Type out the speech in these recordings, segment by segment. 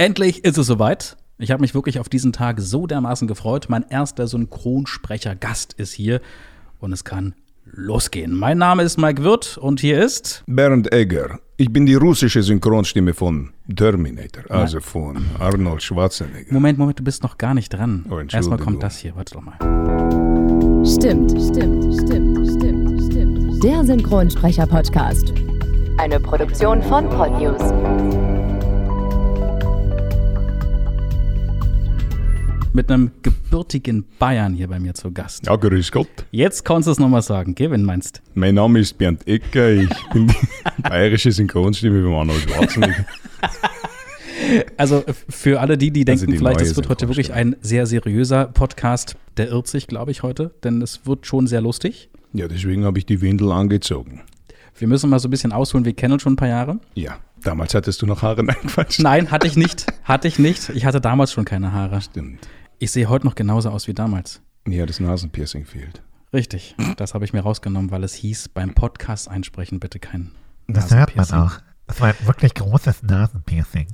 Endlich ist es soweit. Ich habe mich wirklich auf diesen Tag so dermaßen gefreut. Mein erster Synchronsprecher-Gast ist hier und es kann losgehen. Mein Name ist Mike Wirth und hier ist Bernd Egger. Ich bin die russische Synchronstimme von Terminator, also von Arnold Schwarzenegger. Moment, Moment, du bist noch gar nicht dran. Oh. Erstmal kommt das hier, warte doch mal. Stimmt, stimmt, stimmt, stimmt, stimmt. Der Synchronsprecher-Podcast. Eine Produktion von Podnews. Mit einem gebürtigen Bayern hier bei mir zu Gast. Ja, grüß Gott. Jetzt kannst du es nochmal sagen, du meinst. Mein Name ist Bernd Egger. Ich bin die bayerische Synchronstimme von Arnold Schwarzenegger. Also für alle die, die denken, Also die vielleicht, es wird heute wirklich ein sehr seriöser Podcast, der irrt sich, glaube ich, heute, denn es wird schon sehr lustig. Ja, deswegen habe ich die Windel angezogen. Wir müssen mal so ein bisschen ausholen, wir kennen uns schon ein paar Jahre. Ja, damals hattest du noch Haare. Nein, Quatsch. Nein, hatte ich nicht. Hatte ich nicht. Ich hatte damals schon keine Haare. Stimmt. Ich sehe heute noch genauso aus wie damals. Mir das Nasenpiercing fehlt. Richtig. Das habe ich mir rausgenommen, weil es hieß, beim Podcast einsprechen bitte kein Das hört man Nasenpiercing. auch. Das war ein wirklich großes Nasenpiercing.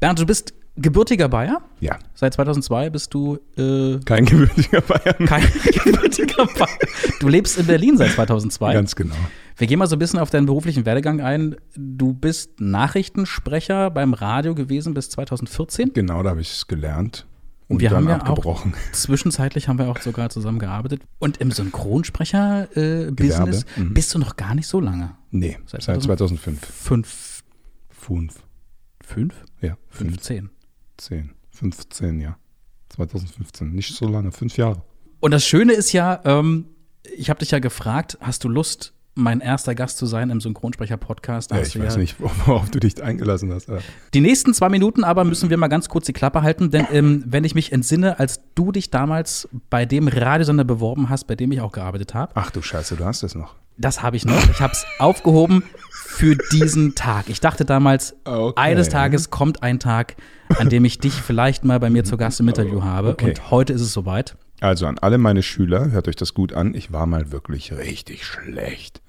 Bernd, du bist gebürtiger Bayer. Ja, Seit 2002 bist du äh, kein gewöhnlicher Bayern. kein gebürtiger Bayer. Du lebst in Berlin seit 2002. Ganz genau. Wir gehen mal so ein bisschen auf deinen beruflichen Werdegang ein. Du bist Nachrichtensprecher beim Radio gewesen bis 2014. Genau, da habe ich es gelernt. Und Wir haben ja auch-. Zwischenzeitlich haben wir auch sogar zusammengearbeitet. Und im Synchronsprecher-Business Gewerbe, mhm. bist du noch gar nicht so lange. Nee, Seit seit 2005. Fünf, Fünf. fünf? Ja, fünf. 15. 10, 15, ja. 2015, nicht so lange, fünf Jahre. Und das Schöne ist ja, ähm, ich habe dich ja gefragt, hast du Lust, mein erster Gast zu sein im Synchronsprecher-Podcast? Ja, ich weiß nicht, worauf du dich eingelassen hast. aber- Die nächsten zwei Minuten aber müssen wir mal ganz kurz die Klappe halten, denn ähm, wenn ich mich entsinne, als du dich damals bei dem Radiosender beworben hast, bei dem ich auch gearbeitet habe, Ach du Scheiße, du hast es noch. das habe ich noch. Ich habe es aufgehoben für diesen Tag. Ich dachte damals, Okay. eines Tages kommt ein Tag, an dem ich dich vielleicht mal bei mir zu Gast im Interview habe. Okay. Und heute ist es soweit. Also an alle meine Schüler, hört euch das gut an, ich war mal wirklich richtig schlecht.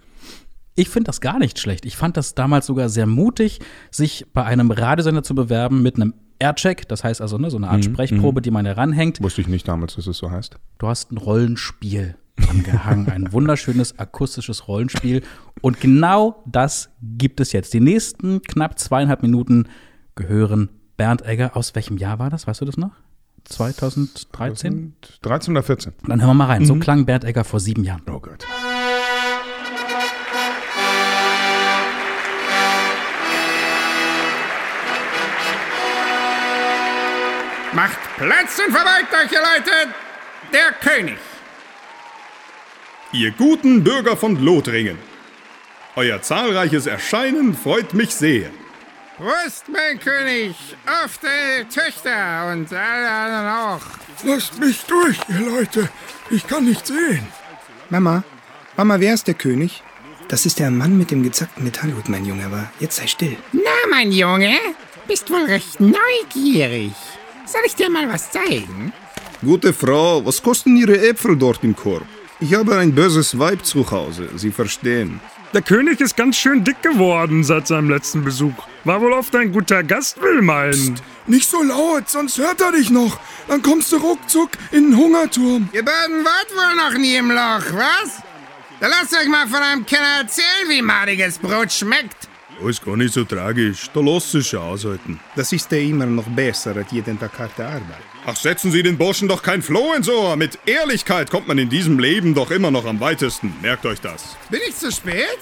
Ich finde das gar nicht schlecht. Ich fand das damals sogar sehr mutig, sich bei einem Radiosender zu bewerben mit einem Aircheck. Das heißt also ne, so eine Mhm, Art Sprechprobe, die man heranhängt. Wusste ich nicht damals, dass es so heißt. Du hast ein Rollenspiel angehangen, ein wunderschönes akustisches Rollenspiel. Und genau das gibt es jetzt. Die nächsten knapp zweieinhalb Minuten gehören Bernd Egger. Aus welchem Jahr war das? Weißt du das noch? 2013? 13 oder 14? Dann hören wir mal rein. Mhm. So klang Bernd Egger vor sieben Jahren. Oh Gott. Macht Platz und verbeugt euch, ihr Leute! Der König! Ihr guten Bürger von Lothringen. Euer zahlreiches Erscheinen freut mich sehr. Prost, mein König! Auf deine Töchter und alle anderen auch! Lasst mich durch, ihr Leute. Ich kann nicht sehen. Mama, Mama, wer ist der König? Das ist der Mann mit dem gezackten Metallhut, mein Junge, aber jetzt sei still. Na, mein Junge, bist wohl recht neugierig. Soll ich dir mal was zeigen? Gute Frau, was kosten Ihre Äpfel dort im Korb? Ich habe ein böses Weib zu Hause, Sie verstehen. Der König ist ganz schön dick geworden seit seinem letzten Besuch. War wohl oft ein guter Gast, will meinen. Nicht so laut, sonst hört er dich noch. Dann kommst du ruckzuck in den Hungerturm. Ihr beiden wart wohl noch nie im Loch, was? Dann lasst euch mal von einem Kenner erzählen, wie madiges Brot schmeckt. Oh, ist gar nicht so tragisch. Da lässt sich ja aushalten. Das ist ja immer noch besser als jeden Tag harte Arbeit. Ach, setzen Sie den Burschen doch kein Floh ins Ohr. Mit Ehrlichkeit kommt man in diesem Leben doch immer noch am weitesten. Merkt euch das. Bin ich zu spät?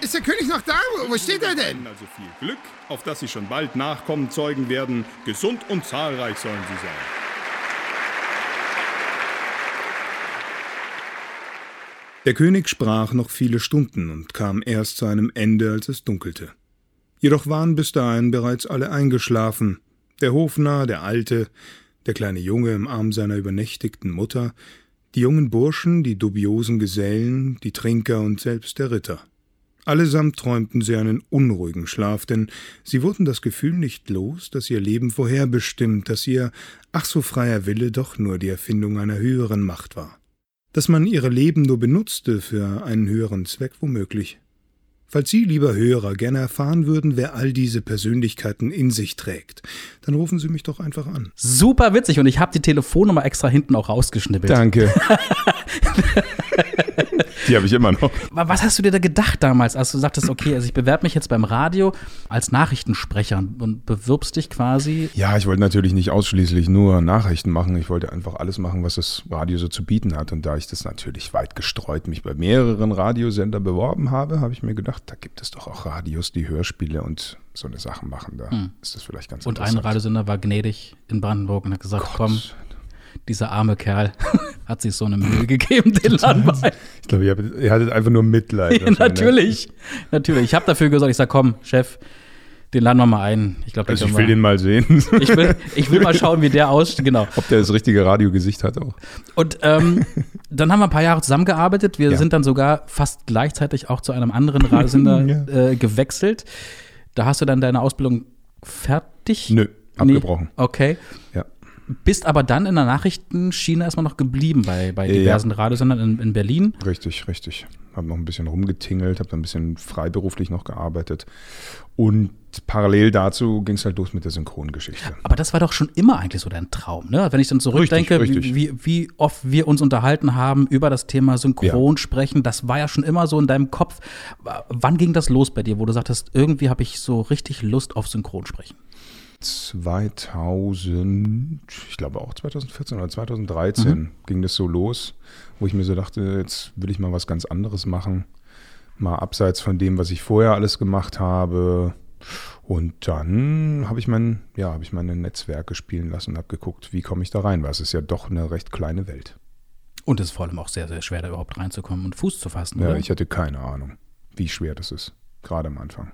Ist der König noch da? Wo, wo steht er denn? Also viel Glück, auf dass Sie schon bald Nachkommen zeugen werden. Gesund und zahlreich sollen Sie sein. Der König sprach noch viele Stunden und kam erst zu einem Ende, als es dunkelte. Jedoch waren bis dahin bereits alle eingeschlafen, der Hofnarr, der Alte, der kleine Junge im Arm seiner übernächtigten Mutter, die jungen Burschen, die dubiosen Gesellen, die Trinker und selbst der Ritter. Allesamt träumten sie einen unruhigen Schlaf, denn sie wurden das Gefühl nicht los, dass ihr Leben vorherbestimmt, dass ihr ach so freier Wille doch nur die Erfindung einer höheren Macht war dass man ihre Leben nur benutzte für einen höheren Zweck womöglich. Falls Sie, lieber Hörer, gerne erfahren würden, wer all diese Persönlichkeiten in sich trägt, dann rufen Sie mich doch einfach an. Super witzig und ich habe die Telefonnummer extra hinten auch rausgeschnippelt. Danke. Die habe ich immer noch. Was hast du dir da gedacht damals, als du sagtest, okay, also ich bewerbe mich jetzt beim Radio als Nachrichtensprecher und bewirbst dich quasi? Ja, ich wollte natürlich nicht ausschließlich nur Nachrichten machen. Ich wollte einfach alles machen, was das Radio so zu bieten hat. Und da ich das natürlich weit gestreut mich bei mehreren Radiosender beworben habe, habe ich mir gedacht, da gibt es doch auch Radios, die Hörspiele und so eine Sachen machen. Da ist das vielleicht ganz Und ein. Radiosender war gnädig in Brandenburg und hat gesagt, komm, dieser arme Kerl hat sich so eine Mühe gegeben, den Laden bei. Ich glaube, ihr, hattet einfach nur Mitleid. Ja, natürlich, natürlich. Ich habe dafür gesorgt, ich sag, komm, Chef, den laden wir mal ein. Ich glaube, Also ich will den mal sehen. ich will, ich will mal schauen, wie der aussieht, genau. Ob der das richtige Radiogesicht hat auch. Und ähm, dann haben wir ein paar Jahre zusammengearbeitet. Wir Ja. sind dann sogar fast gleichzeitig auch zu einem anderen Radiosender Ja. äh, gewechselt. Da hast du dann deine Ausbildung fertig? Nö, abgebrochen. Nee. Okay. Ja. Bist aber dann in der Nachrichtenschiene erstmal noch geblieben bei, bei diversen Radiosendern in, in Berlin. Richtig, richtig. Habe noch ein bisschen rumgetingelt, habe dann ein bisschen freiberuflich noch gearbeitet. Und parallel dazu ging es halt los mit der Synchrongeschichte. Aber das war doch schon immer eigentlich so dein Traum, ne? Wenn ich dann zurückdenke, Richtig, richtig. Wie, wie oft wir uns unterhalten haben über das Thema Synchron sprechen, das war ja schon immer so in deinem Kopf. Wann ging das los bei dir, wo du sagtest, irgendwie habe ich so richtig Lust auf Synchronsprechen? 2000, ich glaube auch 2014 oder 2013 ging das so los, wo ich mir so dachte, jetzt will ich mal was ganz anderes machen. Mal abseits von dem, was ich vorher alles gemacht habe. Und dann habe ich mein, ja, habe ich meine Netzwerke spielen lassen und habe geguckt, wie komme ich da rein, weil es ist ja doch eine recht kleine Welt. Und es ist vor allem auch sehr, sehr schwer, da überhaupt reinzukommen und Fuß zu fassen. Ja, oder? ich hatte keine Ahnung, wie schwer das ist, gerade am Anfang.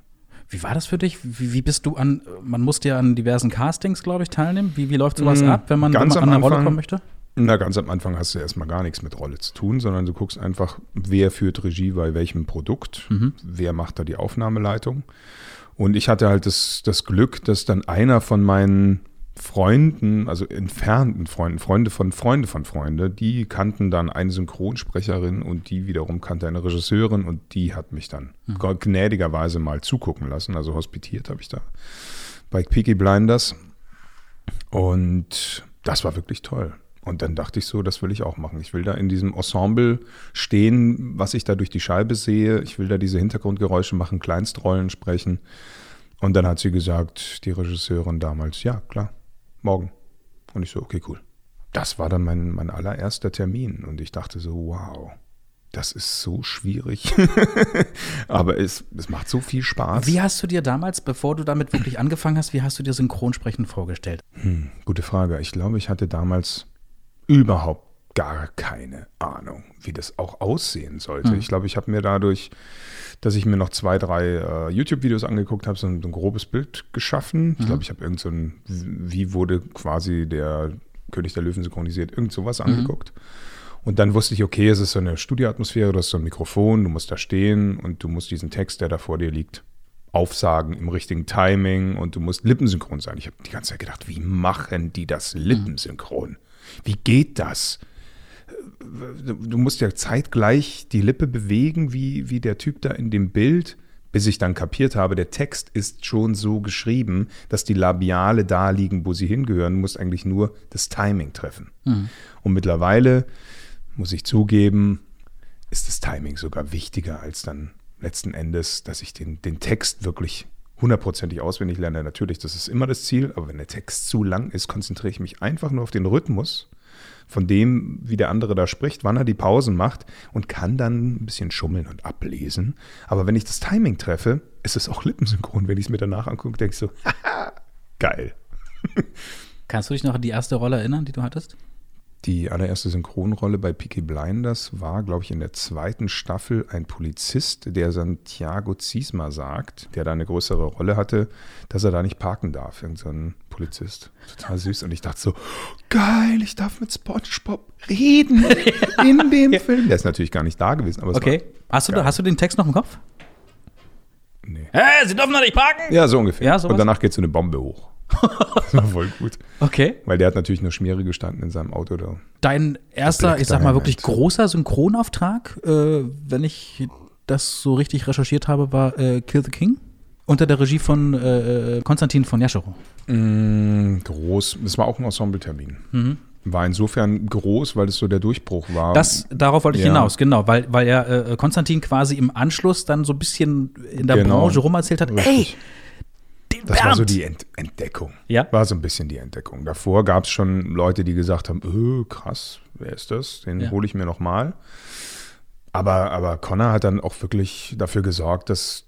Wie war das für dich? Wie, wie bist du an, man musste ja an diversen Castings, glaube ich, teilnehmen. Wie, wie läuft sowas ab, wenn man, wenn man an eine Rolle Anfang- kommen möchte? Na, ganz am Anfang hast du erstmal gar nichts mit Rolle zu tun, sondern du guckst einfach, wer führt Regie bei welchem Produkt, wer macht da die Aufnahmeleitung. Und ich hatte halt das, das Glück, dass dann einer von meinen Freunden, also entfernten Freunden, Freunde von Freunde von Freunde, die kannten dann eine Synchronsprecherin und die wiederum kannte eine Regisseurin und die hat mich dann gnädigerweise mal zugucken lassen. Also hospitiert habe ich da bei Peaky Blinders. Und das war wirklich toll. Und dann dachte ich so, das will ich auch machen. Ich will da in diesem Ensemble stehen, was ich da durch die Scheibe sehe. Ich will da diese Hintergrundgeräusche machen, Kleinstrollen sprechen. Und dann hat sie gesagt, die Regisseurin damals, ja, klar, morgen. Und ich so, okay, cool. Das war dann mein, mein allererster Termin. Und ich dachte so, wow, das ist so schwierig. Aber es, es macht so viel Spaß. Wie hast du dir damals, bevor du damit wirklich angefangen hast, wie hast du dir Synchronsprechen vorgestellt? Hm, gute Frage. Ich glaube, ich hatte damals überhaupt gar keine Ahnung, wie das auch aussehen sollte. Mhm. Ich glaube, ich habe mir dadurch, dass ich mir noch zwei, drei äh, YouTube-Videos angeguckt habe, so ein, ein grobes Bild geschaffen. Ich glaube, ich habe irgend so ein, wie wurde quasi der König der Löwen synchronisiert, irgend sowas angeguckt. Und dann wusste ich, okay, es ist so eine Studioatmosphäre, du hast so ein Mikrofon, du musst da stehen und du musst diesen Text, der da vor dir liegt, aufsagen im richtigen Timing und du musst lippensynchron sein. Ich habe die ganze Zeit gedacht, wie machen die das lippensynchron? Wie geht das? Du musst ja zeitgleich die Lippe bewegen, wie, wie der Typ da in dem Bild, bis ich dann kapiert habe, der Text ist schon so geschrieben, dass die Labiale da liegen, wo sie hingehören. Du musst eigentlich nur das Timing treffen. Und mittlerweile, muss ich zugeben, ist das Timing sogar wichtiger als dann letzten Endes, dass ich den, den Text wirklich hundertprozentig auswendig lerne. Natürlich, das ist immer das Ziel, aber wenn der Text zu lang ist, konzentriere ich mich einfach nur auf den Rhythmus von dem, wie der andere da spricht, wann er die Pausen macht und kann dann ein bisschen schummeln und ablesen. Aber wenn ich das Timing treffe, ist es auch lippensynchron. Wenn ich es mir danach angucke, denke ich so, haha, geil. Kannst du dich noch an die erste Rolle erinnern, die du hattest? Die allererste Synchronrolle bei Peaky Blinders war, glaube ich, in der zweiten Staffel ein Polizist, der Santiago Ziesma sagt, der da eine größere Rolle hatte, dass er da nicht parken darf. Irgend so ein Polizist. Total süß. Und ich dachte so, geil, ich darf mit SpongeBob reden in dem Film. Der ist natürlich gar nicht da gewesen, aber Okay. Hast du, geil. hast du den Text noch im Kopf? Nee. Hä, Sie dürfen doch nicht parken? Ja, so ungefähr. Ja? Und danach geht so eine Bombe hoch. das war voll gut. Okay. Weil der hat natürlich nur Schmiere gestanden in seinem Auto da. Dein erster, ich sag mal, wirklich großer Synchronauftrag, äh, wenn ich das so richtig recherchiert habe, war äh, Kill the King. Unter der Regie von äh, äh Konstantin von Jascherow. Mm, groß. Das war auch ein Ensemble-Termin. Mhm. War insofern groß, weil es so der Durchbruch war. Das, darauf wollte ich Ja. hinaus, genau, weil, weil ja äh, Konstantin quasi im Anschluss dann so ein bisschen in der Genau. Branche rumerzählt hat, ey, Richtig. den Das war Bernd. so die Ent Entdeckung. Ja. War so ein bisschen die Entdeckung. Davor gab es schon Leute, die gesagt haben, öh, krass, wer ist das? Den Ja. hole ich mir noch mal. Aber, aber Connor hat dann auch wirklich dafür gesorgt, dass,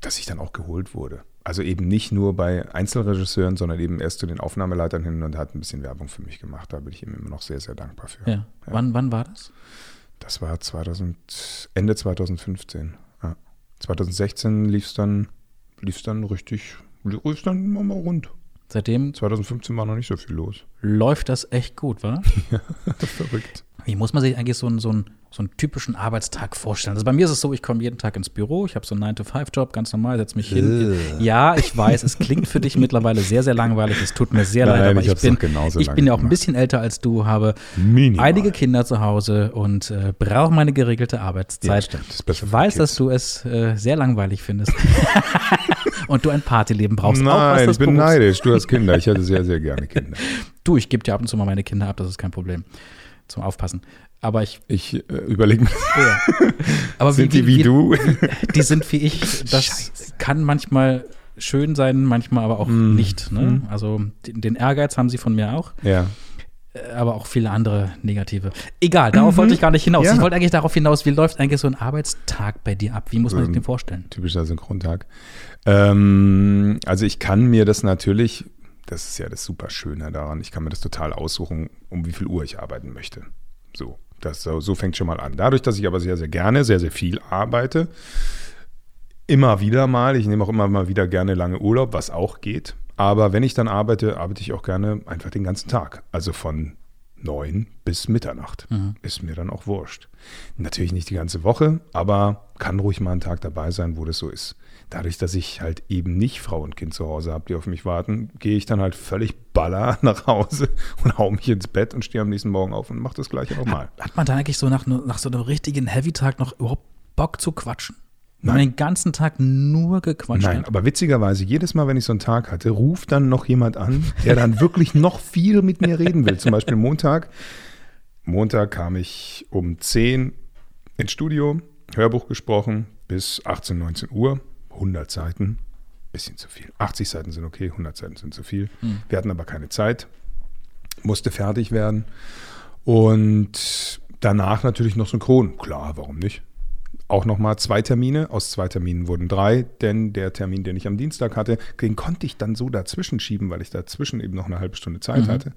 dass ich dann auch geholt wurde. Also eben nicht nur bei Einzelregisseuren, sondern eben erst zu den Aufnahmeleitern hin und hat ein bisschen Werbung für mich gemacht. Da bin ich ihm immer noch sehr, sehr dankbar für. ja. Wann, wann war das? Das war 2000, Ende 2015. Ja. 2016 lief es dann, lief's dann richtig, lief dann immer mal rund. Seitdem 2015 war noch nicht so viel los. läuft das echt gut, wa? Verrückt. Wie muss man sich eigentlich so einen, so, einen, so einen typischen Arbeitstag vorstellen? Also bei mir ist es so, ich komme jeden Tag ins Büro, ich habe so einen 9-to-5-Job, ganz normal, setze mich hin. Ja, ich weiß, es klingt für dich mittlerweile sehr, sehr langweilig. Es tut mir sehr Nein, leid, aber ich ich, bin, ich bin ja auch ein bisschen älter als du, habe Minimal. einige Kinder zu Hause und äh, brauche meine geregelte Arbeitszeit. Ja, ich weiß, dass du es äh, sehr langweilig findest. Und du ein Partyleben brauchst. auch was Nein, das ich bin Berufs- neidisch. Du hast Kinder. Ich hätte sehr, sehr gerne Kinder. Du, ich gebe dir ab und zu mal meine Kinder ab, das ist kein Problem. Zum Aufpassen. Aber ich Ich äh, überlege mir, Aber sind die wie du? Die sind wie ich. Das kann manchmal schön sein, manchmal aber auch Mm. nicht. Ne? Also den, den Ehrgeiz haben sie von mir auch, Ja. äh, aber auch viele andere negative. Egal, darauf wollte ich gar nicht hinaus. Mhm. Ja. Ich wollte eigentlich darauf hinaus, wie läuft eigentlich so ein Arbeitstag bei dir ab? Wie muss man sich den vorstellen? Typischer Synchrontag. Ähm, also ich kann mir das natürlich, das ist ja das super Schöne daran, ich kann mir das total aussuchen, um wie viel Uhr ich arbeiten möchte. So, das, so, so fängt schon mal an. Dadurch, dass ich aber sehr, sehr gerne, sehr, sehr viel arbeite, immer wieder mal, ich nehme auch immer mal wieder gerne lange Urlaub, was auch geht. Aber wenn ich dann arbeite, arbeite ich auch gerne einfach den ganzen Tag. Also von neun bis Mitternacht. Ist mir dann auch wurscht. Natürlich nicht die ganze Woche, aber kann ruhig mal ein Tag dabei sein, wo das so ist. Dadurch, dass ich halt eben nicht Frau und Kind zu Hause habe, die auf mich warten, gehe ich dann halt völlig baller nach Hause und hau mich ins Bett und stehe am nächsten Morgen auf und mache das gleiche nochmal. Hat man da eigentlich so nach, nach so einem richtigen Heavy-Tag noch überhaupt Bock zu quatschen? Wenn man den ganzen Tag nur gequatscht Nein, hat? aber witzigerweise, jedes Mal, wenn ich so einen Tag hatte, ruft dann noch jemand an, der dann wirklich noch viel mit mir reden will. Zum Beispiel Montag. Montag kam ich um 10 ins Studio, Hörbuch gesprochen, bis 18, 19 Uhr, 100 Seiten, bisschen zu viel. 80 Seiten sind okay, 100 Seiten sind zu viel. Wir hatten aber keine Zeit, musste fertig werden. Und danach natürlich noch synchron. Klar, warum nicht? auch nochmal zwei Termine. Aus zwei Terminen wurden drei, denn der Termin, den ich am Dienstag hatte, den konnte ich dann so dazwischen schieben, weil ich dazwischen eben noch eine halbe Stunde Zeit hatte.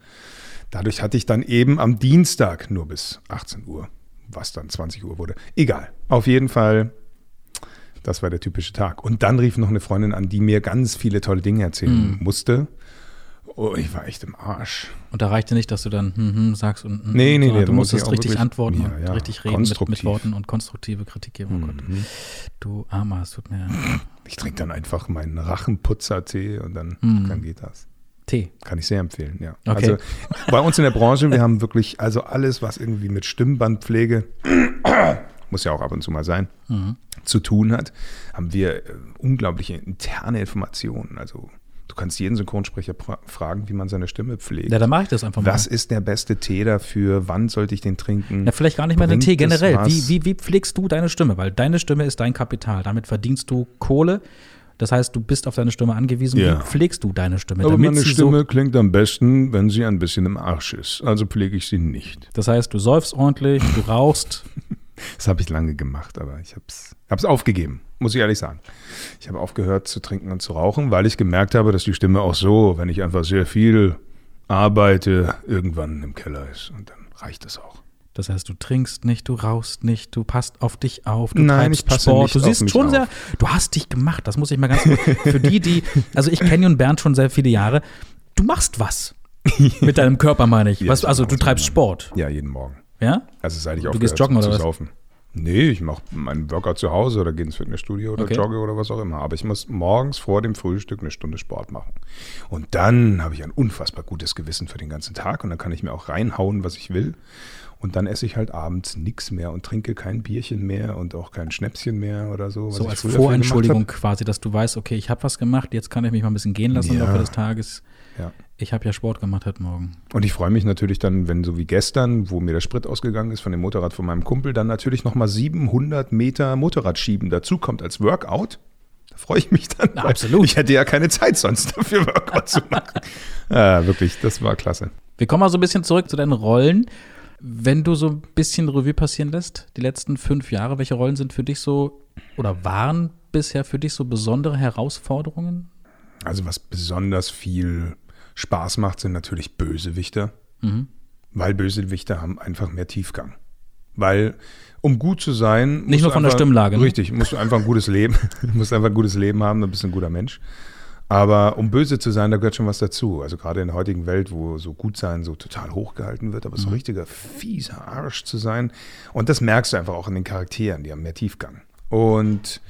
Dadurch hatte ich dann eben am Dienstag nur bis 18 Uhr, was dann 20 Uhr wurde. Egal. Auf jeden Fall, das war der typische Tag. Und dann rief noch eine Freundin an, die mir ganz viele tolle Dinge erzählen musste. Oh, ich war echt im Arsch. Und da reichte nicht, dass du dann hm, hm, sagst und hm, Nee, nee, nee, du musstest richtig antworten Ja, und ja, richtig reden mit, mit. Worten und konstruktive Kritik geben. Oh Gott. Du Armer, es tut mir Ich trinke dann einfach meinen Rachenputzer-Tee und dann, dann geht das. Tee. Kann ich sehr empfehlen, ja. Okay. Also bei uns in der Branche, wir haben wirklich, also alles, was irgendwie mit Stimmbandpflege, muss ja auch ab und zu mal sein, zu tun hat, haben wir äh, unglaubliche interne Informationen. Also du kannst jeden Synchronsprecher fragen, wie man seine Stimme pflegt. Ja, dann mache ich das einfach mal. was ist der beste Tee dafür? Wann sollte ich den trinken? Ja, vielleicht gar nicht mehr den Tee generell. Wie, wie, wie pflegst du deine Stimme? Weil deine Stimme ist dein Kapital. Damit verdienst du Kohle. Das heißt, du bist auf deine Stimme angewiesen. Ja. Wie pflegst du deine Stimme? Aber meine Stimme klingt am besten, wenn sie ein bisschen im Arsch ist. Also pflege ich sie nicht. So, das heißt, du säufst ordentlich, du rauchst. Das habe ich lange gemacht, aber ich habe es aufgegeben, muss ich ehrlich sagen. Ich habe aufgehört zu trinken und zu rauchen, weil ich gemerkt habe, dass die Stimme auch so, wenn ich einfach sehr viel arbeite, irgendwann im Keller ist. Und dann reicht es auch. Das heißt, du trinkst nicht, du rauchst nicht, du passt auf dich auf, du Nein, treibst Sport. du siehst schon auf. sehr, du hast dich gemacht. Das muss ich mal ganz für die, die, also ich kenne und Bernd schon sehr viele Jahre. Du machst was mit deinem Körper, meine ich. Ja, was, also du treibst Sport, Ja, jeden Morgen. Ja? Also seit ich Du gehst joggen zu oder was? saufen. Nee, ich mache meinen Workout zu Hause oder gehe ins Fitnessstudio oder Okay. jogge oder was auch immer. Aber ich muss morgens vor dem Frühstück eine Stunde Sport machen. Und dann habe ich ein unfassbar gutes Gewissen für den ganzen Tag und dann kann ich mir auch reinhauen, was ich will. Und dann esse ich halt abends nichts mehr und trinke kein Bierchen mehr und auch kein Schnäpschen mehr oder so. So als Vorentschuldigung quasi, dass du weißt, okay, ich habe was gemacht, jetzt kann ich mich mal ein bisschen gehen lassen im Ja. Laufe des Tages. Ja. Ich habe ja Sport gemacht heute Morgen. Und ich freue mich natürlich dann, wenn so wie gestern, wo mir der Sprit ausgegangen ist von dem Motorrad von meinem Kumpel, dann natürlich nochmal 700 Meter Motorradschieben dazu kommt als Workout. Da freue ich mich dann. weil Absolut. Ich hätte ja keine Zeit sonst dafür Workout zu machen. Ja, wirklich, das war klasse. Wir kommen mal so ein bisschen zurück zu deinen Rollen. Wenn du so ein bisschen Revue passieren lässt, die letzten fünf Jahre, welche Rollen sind für dich so oder waren bisher für dich so besondere Herausforderungen? Also was besonders viel Spaß macht, sind natürlich Bösewichter. Mhm. Weil Bösewichter haben einfach mehr Tiefgang. Weil, um gut zu sein. musst Nicht nur von der einfach- Stimmlage, ne? Richtig, musst du einfach ein gutes Leben, du musst einfach ein gutes Leben haben, dann bist du ein guter Mensch. Aber um böse zu sein, da gehört schon was dazu. Also gerade in der heutigen Welt, wo so gut sein so total hochgehalten wird, aber so ein richtiger fieser Arsch zu sein. Und das merkst du einfach auch in den Charakteren, die haben mehr Tiefgang. Und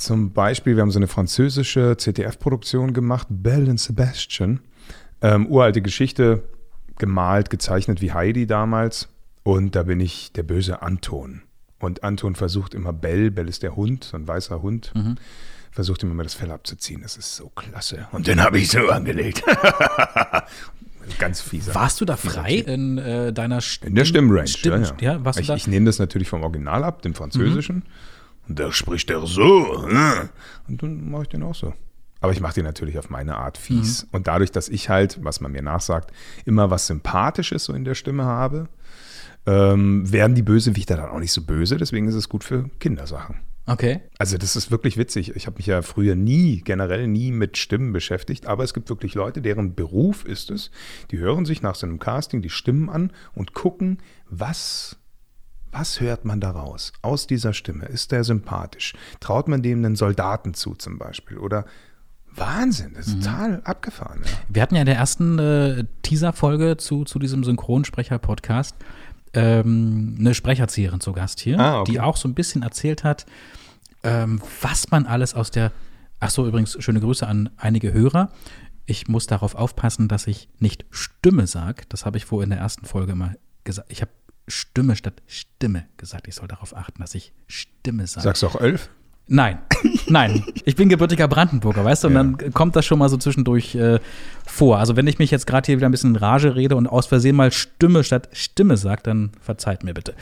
zum Beispiel, wir haben so eine französische ZDF-Produktion gemacht, Belle and Sebastian. Ähm, uralte Geschichte, gemalt, gezeichnet wie Heidi damals. Und da bin ich der böse Anton. Und Anton versucht immer Bell, Bell ist der Hund, so ein weißer Hund, versucht ihm immer das Fell abzuziehen. Das ist so klasse. Und den habe ich so angelegt. Ganz fieser. Warst du da frei in äh, deiner Stimme? In der Stimmrange, Stimm, ja, ja. du ich, ich nehme das natürlich vom Original ab, dem Französischen. Und da spricht er so. ne? Und dann mache ich den auch so. Aber ich mache den natürlich auf meine Art fies. Und dadurch, dass ich halt, was man mir nachsagt, immer was Sympathisches so in der Stimme habe, ähm, werden die Bösewichter dann auch nicht so böse. Deswegen ist es gut für Kindersachen. Okay. Also das ist wirklich witzig. Ich habe mich ja früher nie, generell nie mit Stimmen beschäftigt, aber es gibt wirklich Leute, deren Beruf ist es, die hören sich nach so einem Casting die Stimmen an und gucken, was, was hört man daraus aus dieser Stimme? Ist der sympathisch? Traut man dem einen Soldaten zu zum Beispiel? Oder Wahnsinn, das ist total abgefahren. Ja. Wir hatten ja in der ersten äh, Teaser-Folge zu, zu diesem Synchronsprecher-Podcast ähm, eine Sprecherzieherin zu Gast hier, Ah, okay. die auch so ein bisschen erzählt hat, ähm, was man alles aus der. Ach so, übrigens, schöne Grüße an einige Hörer. Ich muss darauf aufpassen, dass ich nicht Stimme sage. Das habe ich vorher in der ersten Folge mal gesagt. Ich habe Stimme statt Stimme gesagt. Ich soll darauf achten, dass ich Stimme sage. Sagst du auch elf? Nein, nein. Ich bin gebürtiger Brandenburger, weißt du? Und Ja. dann kommt das schon mal so zwischendurch äh, vor. Also wenn ich mich jetzt gerade hier wieder ein bisschen in Rage rede und aus Versehen mal Stimme statt Stimme sage, dann verzeiht mir bitte.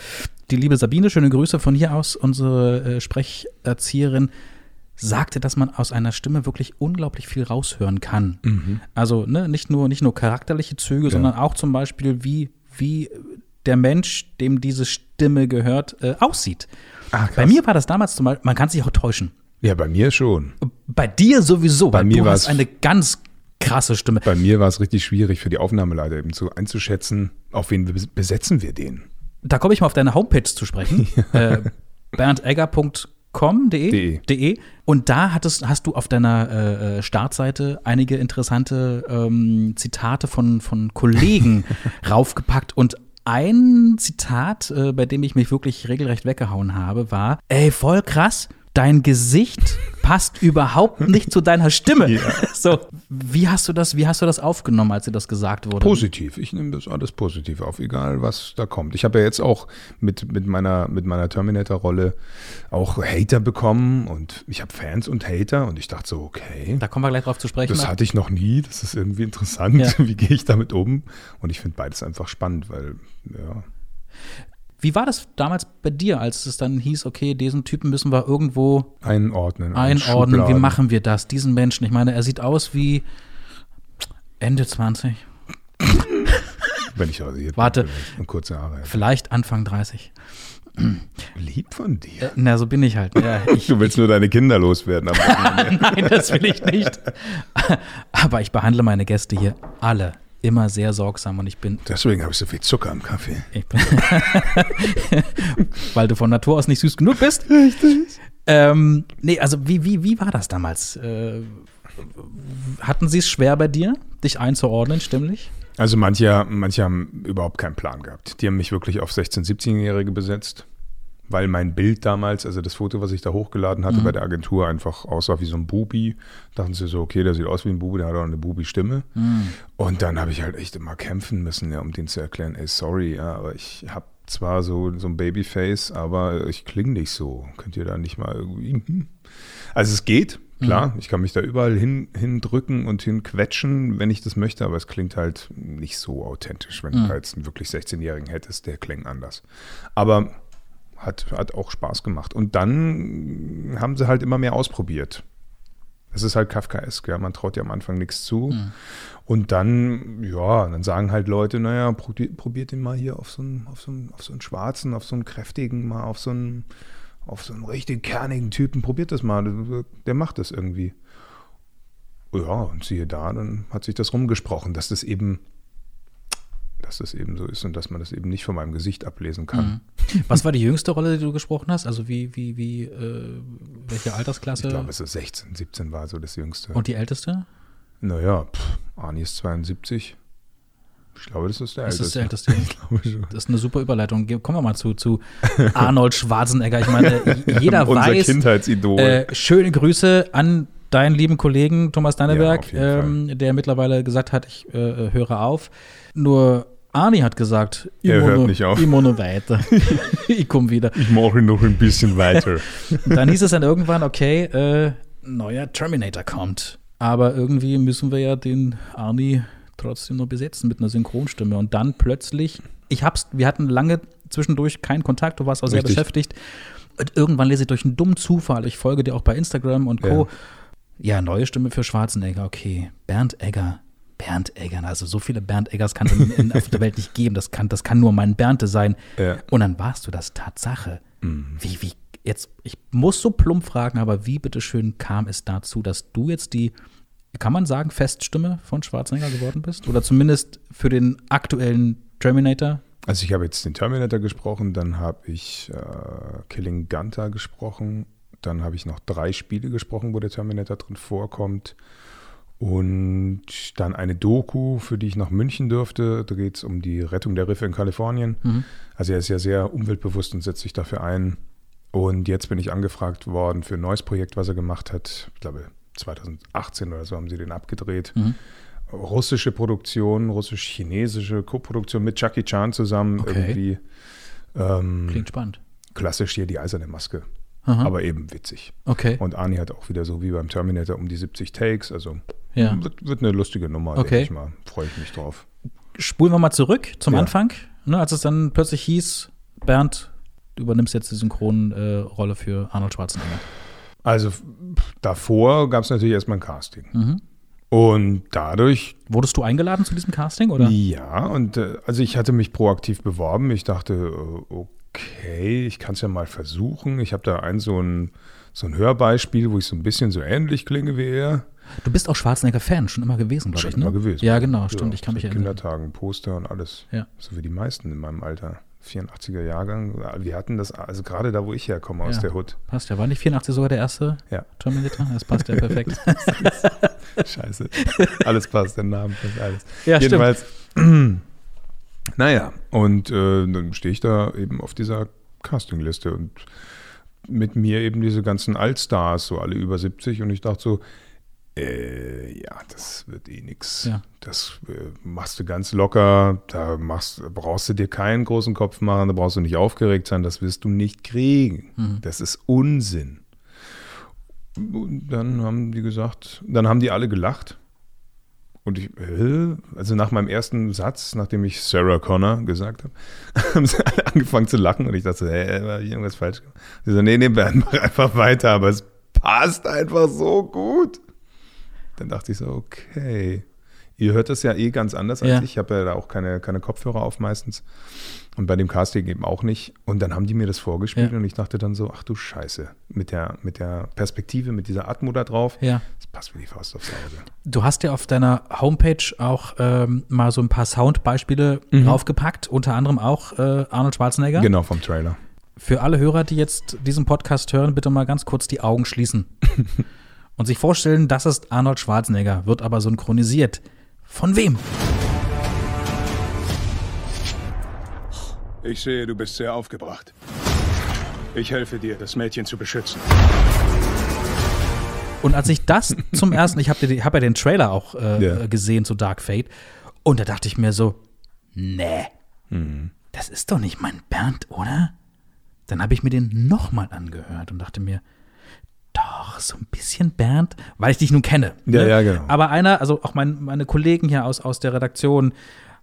Die liebe Sabine, schöne Grüße von hier aus, unsere äh, Sprecherzieherin, sagte, dass man aus einer Stimme wirklich unglaublich viel raushören kann. Also ne, nicht, nur, nicht nur charakterliche Züge, sondern auch zum Beispiel, wie, wie der Mensch, dem diese Stimme gehört, äh, aussieht. Krass. Bei mir war das damals zum Beispiel, man kann sich auch täuschen. Ja, bei mir schon. Bei dir sowieso, Bei weil mir du war's- hast eine ganz krasse Stimme. Bei mir war es richtig schwierig für die Aufnahmeleiter eben zu einzuschätzen, auf wen bes- besetzen wir den. Da komme ich mal auf deine Homepage zu sprechen. äh, berndegger.com.de De. de. Und da hattest, hast du auf deiner äh, äh, Startseite einige interessante ähm, Zitate von, von Kollegen raufgepackt. Und ein Zitat, äh, bei dem ich mich wirklich regelrecht weggehauen habe, war: Ey, voll krass, dein Gesicht passt überhaupt nicht zu deiner Stimme. So, wie hast du das, wie hast du das aufgenommen, als dir das gesagt wurde? Positiv. Ich nehme das alles positiv auf, egal was da kommt. Ich habe ja jetzt auch mit, mit meiner, mit meiner Terminator-Rolle auch Hater bekommen und ich habe Fans und Hater und ich dachte so, okay, Da kommen wir gleich drauf zu sprechen. das hatte ich noch nie, das ist irgendwie interessant. Ja. Wie gehe ich damit um? Und ich finde beides einfach spannend, weil, ja. Wie war das damals bei dir, als es dann hieß, okay, diesen Typen müssen wir irgendwo Einordnen. einordnen? Wie machen wir das? Diesen Menschen, ich meine, er sieht aus wie Ende 20, Wenn ich rasiert Warte. bin kurze Haare. vielleicht Anfang 30. Lieb von dir. Na, so bin ich halt. Ja, ich, Du willst nur deine Kinder loswerden. Aber nein, das will ich nicht. Aber ich behandle meine Gäste hier alle immer sehr sorgsam und ich bin, deswegen habe ich so viel Zucker im Kaffee. weil du von Natur aus nicht süß genug bist. Richtig. Ähm, nee, also wie, wie, wie war das damals? Äh, hatten sie es schwer bei dir, dich einzuordnen, stimmlich? Also manche, manche haben überhaupt keinen Plan gehabt. Die haben mich wirklich auf 16-, 17-Jährige besetzt, weil mein Bild damals, also das Foto, was ich da hochgeladen hatte Mhm. bei der Agentur, einfach aussah wie so ein Bubi. Dachten sie so, okay, der sieht aus wie ein Bubi, der hat auch eine Bubi-Stimme. Mhm. Und dann habe ich halt echt immer kämpfen müssen, ja, um den zu erklären, ey, sorry, ja, aber ich habe zwar so, so ein Babyface, aber ich klinge nicht so. Könnt ihr da nicht mal irgendwie. hm? Also es geht, klar, ich kann mich da überall hin, hindrücken und hinquetschen, wenn ich das möchte, aber es klingt halt nicht so authentisch, wenn du da jetzt einen wirklich 16-Jährigen hättest, der klingt anders. Aber hat, hat auch Spaß gemacht. Und dann haben sie halt immer mehr ausprobiert. Das ist halt Kafkaesk, ja. Man traut ja am Anfang nichts zu. Und dann, ja, dann sagen halt Leute, naja, probiert, den mal hier auf so, einen, auf, so einen, auf so einen schwarzen, auf so einen kräftigen, mal auf so einen, auf so einen richtig kernigen Typen, probiert das mal. Der macht das irgendwie. Ja, und siehe da, dann hat sich das rumgesprochen, dass das eben, dass das eben so ist und dass man das eben nicht von meinem Gesicht ablesen kann. Was war die jüngste Rolle, die du gesprochen hast? Also wie, wie, wie, äh, welche Altersklasse? Ich glaube, es ist 16, 17 war so das Jüngste. Und die älteste? naja, pff, Arni ist 72. Ich glaube, das ist der Das Älteste. ist der älteste. Ich glaube schon. Das ist eine super Überleitung. Kommen wir mal zu, zu Arnold Schwarzenegger. Ich meine, jeder Unser weiß, Kindheitsidol. Äh, schöne Grüße an deinen lieben Kollegen Thomas Danneberg, jeden ähm, der mittlerweile gesagt hat, ich äh, höre auf. Nur Arni hat gesagt, ich Er hört noch- nicht auf. Mache noch weiter. ich komme wieder. ich mache noch ein bisschen weiter. Dann hieß es dann irgendwann, okay, äh, neuer Terminator kommt. Aber irgendwie müssen wir ja den Arnie trotzdem noch besetzen mit einer Synchronstimme. Und dann plötzlich, ich hab's, wir hatten lange zwischendurch keinen Kontakt, du warst auch sehr Richtig. beschäftigt. Und irgendwann lese ich durch einen dummen Zufall, ich folge dir auch bei Instagram und Co. Ja, neue Stimme für Schwarzenegger, okay. Bernd Egger. Bernd Egger, also so viele Bernd Eggers kann es auf der Welt nicht geben. Das kann, das kann nur mein Bernte sein. Ja. Mhm. Und dann warst du das Tatsache. Wie, wie, jetzt, ich muss so plump fragen, aber wie bitteschön kam es dazu, dass du jetzt die, kann man sagen, Feststimme von Schwarzenegger geworden bist? Oder zumindest für den aktuellen Terminator? Also ich habe jetzt den Terminator gesprochen, dann habe ich äh, Killing Gunter gesprochen, dann habe ich noch drei Spiele gesprochen, wo der Terminator drin vorkommt. Und dann eine Doku, für die ich nach München dürfte. Da geht es um die Rettung der Riffe in Kalifornien. Also er ist ja sehr umweltbewusst und setzt sich dafür ein. Und jetzt bin ich angefragt worden für ein neues Projekt, was er gemacht hat. Ich glaube, 2018 oder so haben sie den abgedreht. Russische Produktion, russisch-chinesische Koproduktion mit Jackie Chan zusammen. Okay. Irgendwie ähm, Klingt spannend. klassisch hier die eiserne Maske. Aha. Aber eben witzig. Okay. Und Arnie hat auch wieder so wie beim Terminator um die 70 Takes. Also Ja. wird, wird eine lustige Nummer, Okay. denke ich mal. Freue ich mich drauf. Spulen wir mal zurück zum Ja. Anfang, ne, als es dann plötzlich hieß, Bernd, du übernimmst jetzt die Synchronrolle äh, für Arnold Schwarzenegger. Also davor gab es natürlich erstmal ein Casting. Mhm. Und dadurch Wurdest du eingeladen zu diesem Casting? Oder? Ja, und äh, also ich hatte mich proaktiv beworben. Ich dachte, äh, okay, ich kann es ja mal versuchen. Ich habe da ein so ein, so ein Hörbeispiel, wo ich so ein bisschen so ähnlich klinge wie er. Du bist auch Schwarzenegger-Fan, schon immer gewesen, glaube Schon ich. Ne? immer gewesen. Ja, genau, stimmt. Ja, ich kann mich erinnern. Kindertagen, Poster und alles. Ja. So wie die meisten in meinem Alter. 84er Jahrgang. Wir hatten das, also gerade da, wo ich herkomme, aus Ja. der Hood. Passt ja. War nicht 84 sogar der erste Ja. Terminator? Das passt ja perfekt. Scheiße. Alles passt, der Name passt alles. Ja, stimmt. Jedenfalls, naja, und äh, dann stehe ich da eben auf dieser Castingliste und mit mir eben diese ganzen Allstars, so alle über 70 und ich dachte so, äh, ja, das wird eh nix. Ja. Das äh, machst du ganz locker, da machst, brauchst du dir keinen großen Kopf machen, da brauchst du nicht aufgeregt sein, das wirst du nicht kriegen. Mhm. Das ist Unsinn. Und dann haben die gesagt, dann haben die alle gelacht. Und ich, äh, also nach meinem ersten Satz, nachdem ich Sarah Connor gesagt habe, haben sie alle angefangen zu lachen und ich dachte, hä, habe ich irgendwas falsch gemacht? Sie so, nee, nee, Bernd, mach einfach weiter, aber es passt einfach so gut. Dann dachte ich so, okay. Ihr hört das ja eh ganz anders als Ja. ich. Ich habe ja da auch keine, keine Kopfhörer auf meistens. Und bei dem Casting eben auch nicht. Und dann haben die mir das vorgespielt Ja. und ich dachte dann so, ach du Scheiße, mit der, mit der Perspektive, mit dieser Atmo da drauf, Ja. das passt wie die Faust aufs Auge. Du hast ja auf deiner Homepage auch ähm, mal so ein paar Soundbeispiele draufgepackt, unter anderem auch äh, Arnold Schwarzenegger. Genau, vom Trailer. Für alle Hörer, die jetzt diesen Podcast hören, bitte mal ganz kurz die Augen schließen und sich vorstellen, das ist Arnold Schwarzenegger, wird aber synchronisiert. Von wem? Ich sehe, du bist sehr aufgebracht. Ich helfe dir, das Mädchen zu beschützen. Und als ich das zum ersten, ich habe hab ja den Trailer auch äh, Ja. gesehen zu Dark Fate, und da dachte ich mir so, nee, Mhm. das ist doch nicht mein Bernd, oder? Dann habe ich mir den nochmal angehört und dachte mir, doch, so ein bisschen Bernd, weil ich dich nun kenne. Ja, ja, genau. Aber einer, also auch mein, meine Kollegen hier aus, aus der Redaktion,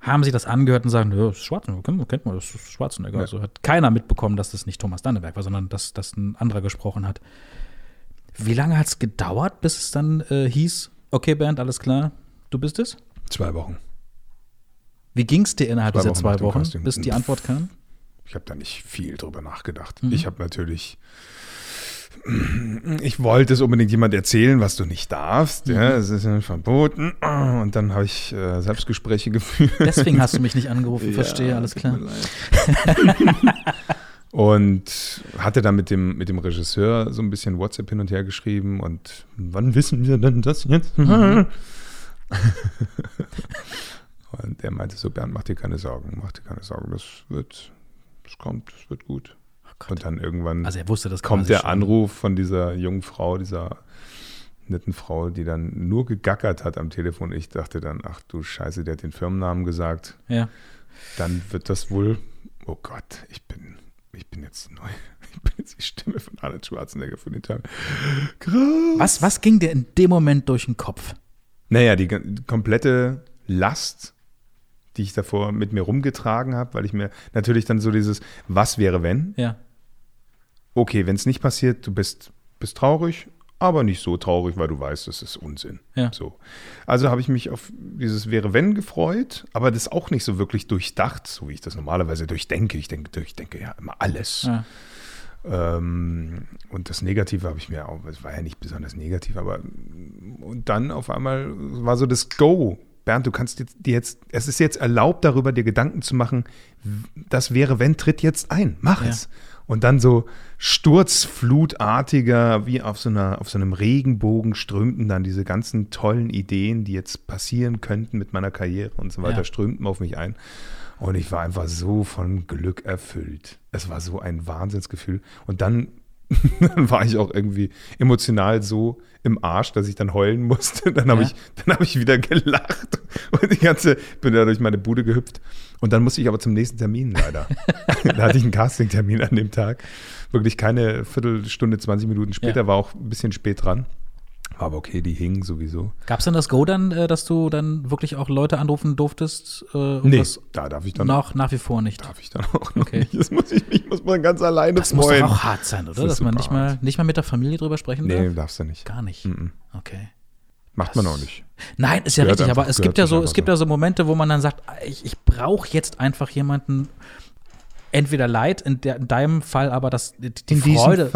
haben sich das angehört und sagen, ja, das ist Schwarzenegger, kennt, kennt man, das ist Schwarzenegger. Also hat keiner mitbekommen, dass das nicht Thomas Danneberg war, sondern dass, dass ein anderer gesprochen hat. Wie lange hat es gedauert, bis es dann äh, hieß, okay, Bernd, alles klar, du bist es? Zwei Wochen. Wie ging es dir innerhalb Zwei dieser Wochen zwei Wochen, bis die Antwort kam? Ich habe da nicht viel drüber nachgedacht. Mhm. Ich habe natürlich. Ich wollte es unbedingt jemand erzählen, was du nicht darfst. Ja, Mhm. es ist ja verboten. Und dann habe ich äh, Selbstgespräche geführt. Deswegen hast du mich nicht angerufen, Ja, verstehe, alles klar. und hatte dann mit dem, mit dem Regisseur so ein bisschen WhatsApp hin und her geschrieben und wann wissen wir denn das jetzt? Mhm. und der meinte so, Bernd, mach dir keine Sorgen, mach dir keine Sorgen, das wird, das kommt, das wird gut. Und dann irgendwann Also er wusste das kommt der schon. Anruf von dieser jungen Frau, dieser netten Frau, die dann nur gegackert hat am Telefon. Ich dachte dann, ach du Scheiße, der hat den Firmennamen gesagt. Ja. Dann wird das wohl, oh Gott, ich bin, ich bin jetzt neu. Ich bin jetzt die Stimme von Arnold Schwarzenegger für den Tag. Krass. Was, was ging dir in dem Moment durch den Kopf? Naja, die ga- komplette Last, die ich davor mit mir rumgetragen habe, weil ich mir natürlich dann so dieses, was wäre wenn? Ja. Okay, wenn es nicht passiert, du bist, bist traurig, aber nicht so traurig, weil du weißt, das ist Unsinn. Ja. So. Also habe ich mich auf dieses wäre wenn gefreut, aber das auch nicht so wirklich durchdacht, so wie ich das normalerweise durchdenke. Ich denke, durchdenke ja immer alles. Ja. Ähm, und das Negative habe ich mir auch, es war ja nicht besonders negativ, aber und dann auf einmal war so das Go. Bernd, du kannst dir jetzt, es ist jetzt erlaubt, darüber dir Gedanken zu machen, das wäre, wenn, tritt jetzt ein, mach Ja. es. Und dann so sturzflutartiger, wie auf so, einer, auf so einem Regenbogen strömten dann diese ganzen tollen Ideen, die jetzt passieren könnten mit meiner Karriere und so weiter, Ja. strömten auf mich ein. Und ich war einfach so von Glück erfüllt. Es war so ein Wahnsinnsgefühl. Und dann, dann war ich auch irgendwie emotional so im Arsch, dass ich dann heulen musste. Dann habe Ja. ich, dann habe ich wieder gelacht und die ganze, bin da durch meine Bude gehüpft. Und dann musste ich aber zum nächsten Termin leider. da hatte ich einen Castingtermin an dem Tag. Wirklich keine Viertelstunde, 20 Minuten später, Ja. war auch ein bisschen spät dran. War aber okay, die hingen sowieso. Gab es denn das Go dann, äh, dass du dann wirklich auch Leute anrufen durftest? Äh, Nee, da darf ich dann noch nach wie vor nicht. darf ich dann auch Okay. nicht. Das muss ich mich muss man ganz alleine Das muss freuen. doch auch hart sein, oder? Das Dass man nicht mal, nicht mal mit der Familie drüber sprechen Nee, darf? darfst du nicht. Gar nicht. Mhm. Okay. Macht man auch nicht. Nein, ist ja Gehört richtig, aber es gibt ja so, es gibt ja so Momente, wo man dann sagt, ich, ich brauche jetzt einfach jemanden, entweder Leid, in, der, in deinem Fall aber das, die, die Freude,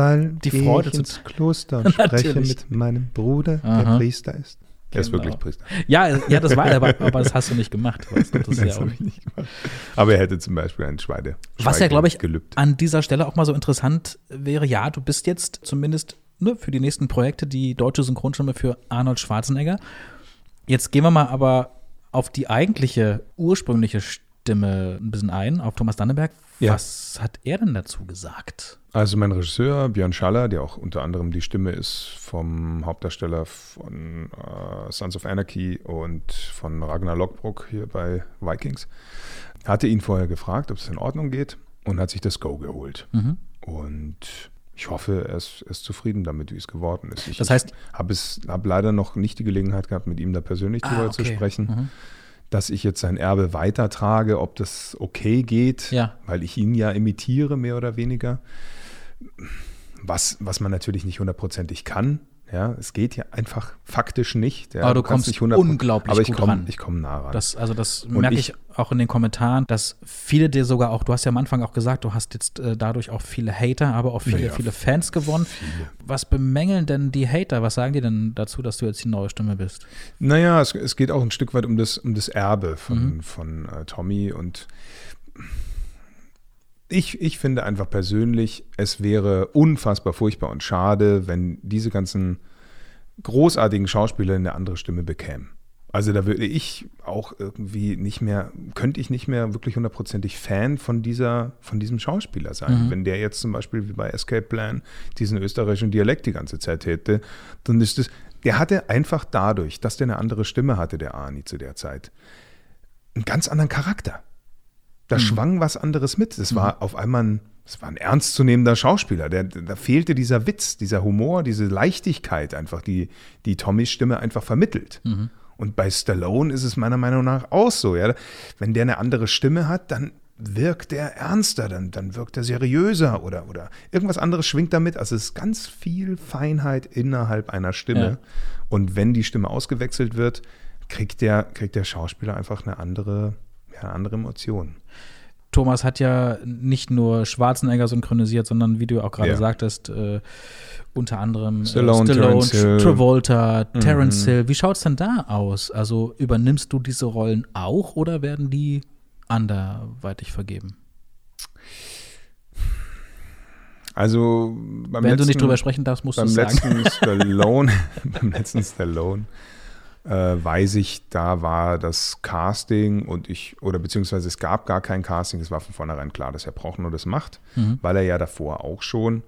die Freude zu Kloster und spreche mit meinem Bruder, Aha. Priester ist. Er ist Genau. wirklich Priester. Ja, ja, das war er, aber, aber das hast du nicht gemacht. Weißt du, das ist Das ja ich nicht gemacht. Aber er hätte zum Beispiel ein Schweide. was ja, glaube ich, gelübt. an dieser Stelle auch mal so interessant wäre, ja, du bist jetzt zumindest ne, für die nächsten Projekte die deutsche Synchronstimme für Arnold Schwarzenegger. Jetzt gehen wir mal aber auf die eigentliche ursprüngliche Stimme ein bisschen ein, auf Thomas Danneberg. Ja. Was hat er denn dazu gesagt? Also mein Regisseur Björn Schaller, der auch unter anderem die Stimme ist vom Hauptdarsteller von äh, Sons of Anarchy und von Ragnar Lockbrook hier bei Vikings, hatte ihn vorher gefragt, ob es in Ordnung geht und hat sich das Go geholt. Mhm. Und ich hoffe, er ist, er ist zufrieden damit, wie es geworden ist. Ich, Das heißt- habe es habe leider noch nicht die Gelegenheit gehabt, mit ihm da persönlich drüber Ah, zu okay. sprechen, Mhm. dass ich jetzt sein Erbe weitertrage, ob das okay geht, Ja. weil ich ihn ja imitiere, mehr oder weniger. Was, was man natürlich nicht hundertprozentig kann. Ja, es geht ja einfach faktisch nicht. Ja, Aber du kommst nicht 100 unglaublich aber ich gut komm, ran. Ich komme nah ran. Das, also das Und merke ich, ich- auch in den Kommentaren, dass viele dir sogar auch, du hast ja am Anfang auch gesagt, du hast jetzt äh, dadurch auch viele Hater, aber auch viele, Ja, viele Fans gewonnen. Was bemängeln denn die Hater? Was sagen die denn dazu, dass du jetzt die neue Stimme bist? Naja, es, es geht auch ein Stück weit um das, um das Erbe von, Mhm. von äh, Tommy und ich, ich finde einfach persönlich, es wäre unfassbar furchtbar und schade, wenn diese ganzen großartigen Schauspieler eine andere Stimme bekämen. Also da würde ich auch irgendwie nicht mehr, könnte ich nicht mehr wirklich hundertprozentig Fan von dieser, von diesem Schauspieler sein. Mhm. Wenn der jetzt zum Beispiel wie bei Escape Plan diesen österreichischen Dialekt die ganze Zeit hätte, dann ist es, der hatte einfach dadurch, dass der eine andere Stimme hatte, der Arnie zu der Zeit, einen ganz anderen Charakter. Da Mhm. schwang was anderes mit. Das war auf einmal ein, das war ein ernstzunehmender Schauspieler. Der, da fehlte dieser Witz, dieser Humor, diese Leichtigkeit einfach, die, die Tommys Stimme einfach vermittelt. Mhm. Und bei Stallone ist es meiner Meinung nach auch so. Ja? Wenn der eine andere Stimme hat, dann wirkt der ernster, dann, dann wirkt er seriöser oder, oder irgendwas anderes schwingt damit. Also es ist ganz viel Feinheit innerhalb einer Stimme. Ja. Und wenn die Stimme ausgewechselt wird, kriegt der, kriegt der Schauspieler einfach eine andere, ja, andere Emotion. Thomas hat ja nicht nur Schwarzenegger synchronisiert, sondern wie du auch gerade Ja. sagtest, äh, unter anderem Stallone, äh, Terence Hill. Travolta, Terence Mhm. Hill. Wie schaut es denn da aus? Also übernimmst du diese Rollen auch oder werden die anderweitig vergeben? Also beim Wenn du nicht letzten- drüber sprechen darfst, musst du es sagen. letzten Stallone, beim letzten Stallone äh, weiß ich, da war das Casting und ich, oder beziehungsweise es gab gar kein Casting, es war von vornherein klar, dass Herr Prochnow das macht, Mhm. weil er ja davor auch schon.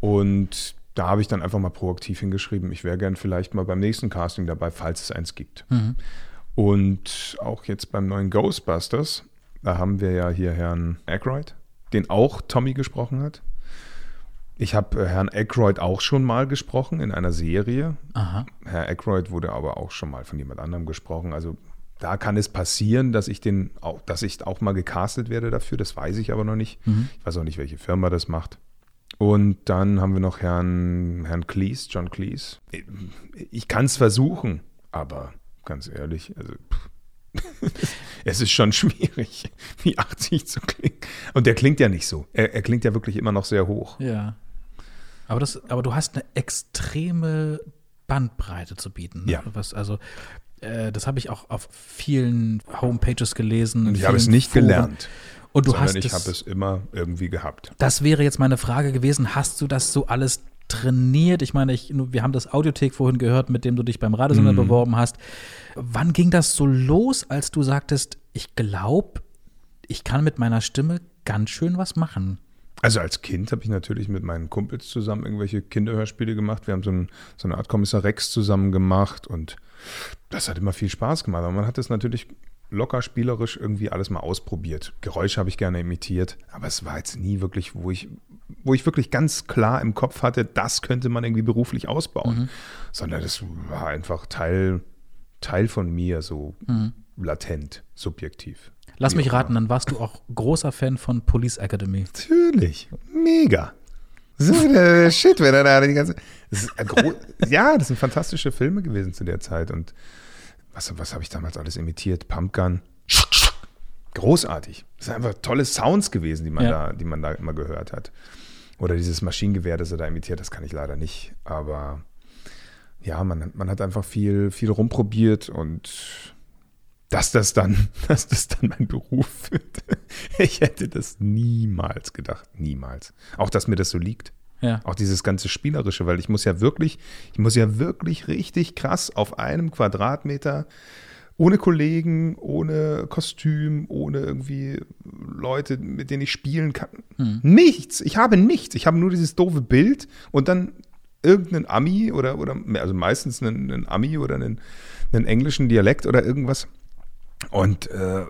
Und da habe ich dann einfach mal proaktiv hingeschrieben, ich wäre gern vielleicht mal beim nächsten Casting dabei, falls es eins gibt. Mhm. Und auch jetzt beim neuen Ghostbusters, da haben wir ja hier Herrn Aykroyd, den auch Tommy gesprochen hat. Ich habe äh, Herrn Aykroyd auch schon mal gesprochen in einer Serie. Aha. Herr Aykroyd wurde aber auch schon mal von jemand anderem gesprochen. Also da kann es passieren, dass ich den auch, dass ich auch mal gecastet werde dafür. Das weiß ich aber noch nicht. Mhm. Ich weiß auch nicht, welche Firma das macht. Und dann haben wir noch Herrn, Herrn Cleese, John Cleese. Ich kann es versuchen, aber ganz ehrlich, also es ist schon schwierig, wie 80 zu klingen. Und der klingt ja nicht so. Er, er klingt ja wirklich immer noch sehr hoch. Ja. Aber, das, aber du hast eine extreme Bandbreite zu bieten. ne? Ja. Was, also, äh, das habe ich auch auf vielen Homepages gelesen. Und ich habe es nicht Foren. gelernt. Und du hast ich habe es immer irgendwie gehabt. Das wäre jetzt meine Frage gewesen. Hast du das so alles trainiert? Ich meine, ich, wir haben das Audiothek vorhin gehört, mit dem du dich beim Radiosender Mhm. beworben hast. Wann ging das so los, als du sagtest, ich glaube, ich kann mit meiner Stimme ganz schön was machen? Also als Kind habe ich natürlich mit meinen Kumpels zusammen irgendwelche Kinderhörspiele gemacht. Wir haben so, ein, so eine Art Kommissar Rex zusammen gemacht und das hat immer viel Spaß gemacht. Aber man hat es natürlich locker spielerisch irgendwie alles mal ausprobiert. Geräusche habe ich gerne imitiert, aber es war jetzt nie wirklich, wo ich, wo ich wirklich ganz klar im Kopf hatte, das könnte man irgendwie beruflich ausbauen. Mhm. Sondern das war einfach Teil, Teil von mir, so Mhm. latent, subjektiv. Lass mich raten, dann warst du auch großer Fan von Police Academy. Natürlich. Mega. So der Shit, wenn er da die ganze. Das gro- ja, das sind fantastische Filme gewesen zu der Zeit. Und was, was habe ich damals alles imitiert? Pumpgun. Großartig. Das sind einfach tolle Sounds gewesen, die man, Ja. da, die man da immer gehört hat. Oder dieses Maschinengewehr, das er da imitiert, das kann ich leider nicht. Aber ja, man, man hat einfach viel, viel rumprobiert und dass das dann, dass das dann mein Beruf wird. Ich hätte das niemals gedacht. Niemals. Auch, dass mir das so liegt. Ja. Auch dieses ganze Spielerische, weil ich muss ja wirklich, ich muss ja wirklich richtig krass auf einem Quadratmeter ohne Kollegen, ohne Kostüm, ohne irgendwie Leute, mit denen ich spielen kann. Hm. Nichts. Ich habe nichts. Ich habe nur dieses doofe Bild und dann irgendeinen Ami oder, oder also meistens einen, einen Ami oder einen, einen englischen Dialekt oder irgendwas. Und äh,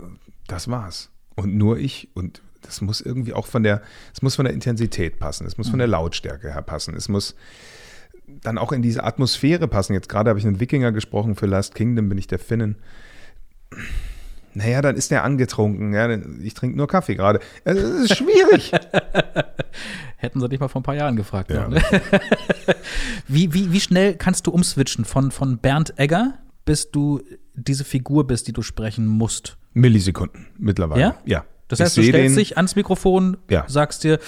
das war's. Und nur ich. Und das muss irgendwie auch von der, es muss von der Intensität passen, es muss von der Lautstärke her passen, es muss dann auch in diese Atmosphäre passen. Jetzt gerade habe ich einen Wikinger gesprochen, für Last Kingdom bin ich der Finnen. Naja, dann ist der angetrunken. Ja, ich trinke nur Kaffee gerade. Also, Das ist schwierig. Hätten sie dich mal vor ein paar Jahren gefragt. Ja. ne? wie, wie, wie schnell kannst du umswitchen von, von Bernd Egger, bis du diese Figur bist, die du sprechen musst? Millisekunden mittlerweile. Ja? Ja. Das Ich heißt, du seh stellst dich ans Mikrofon, Ja. sagst dir,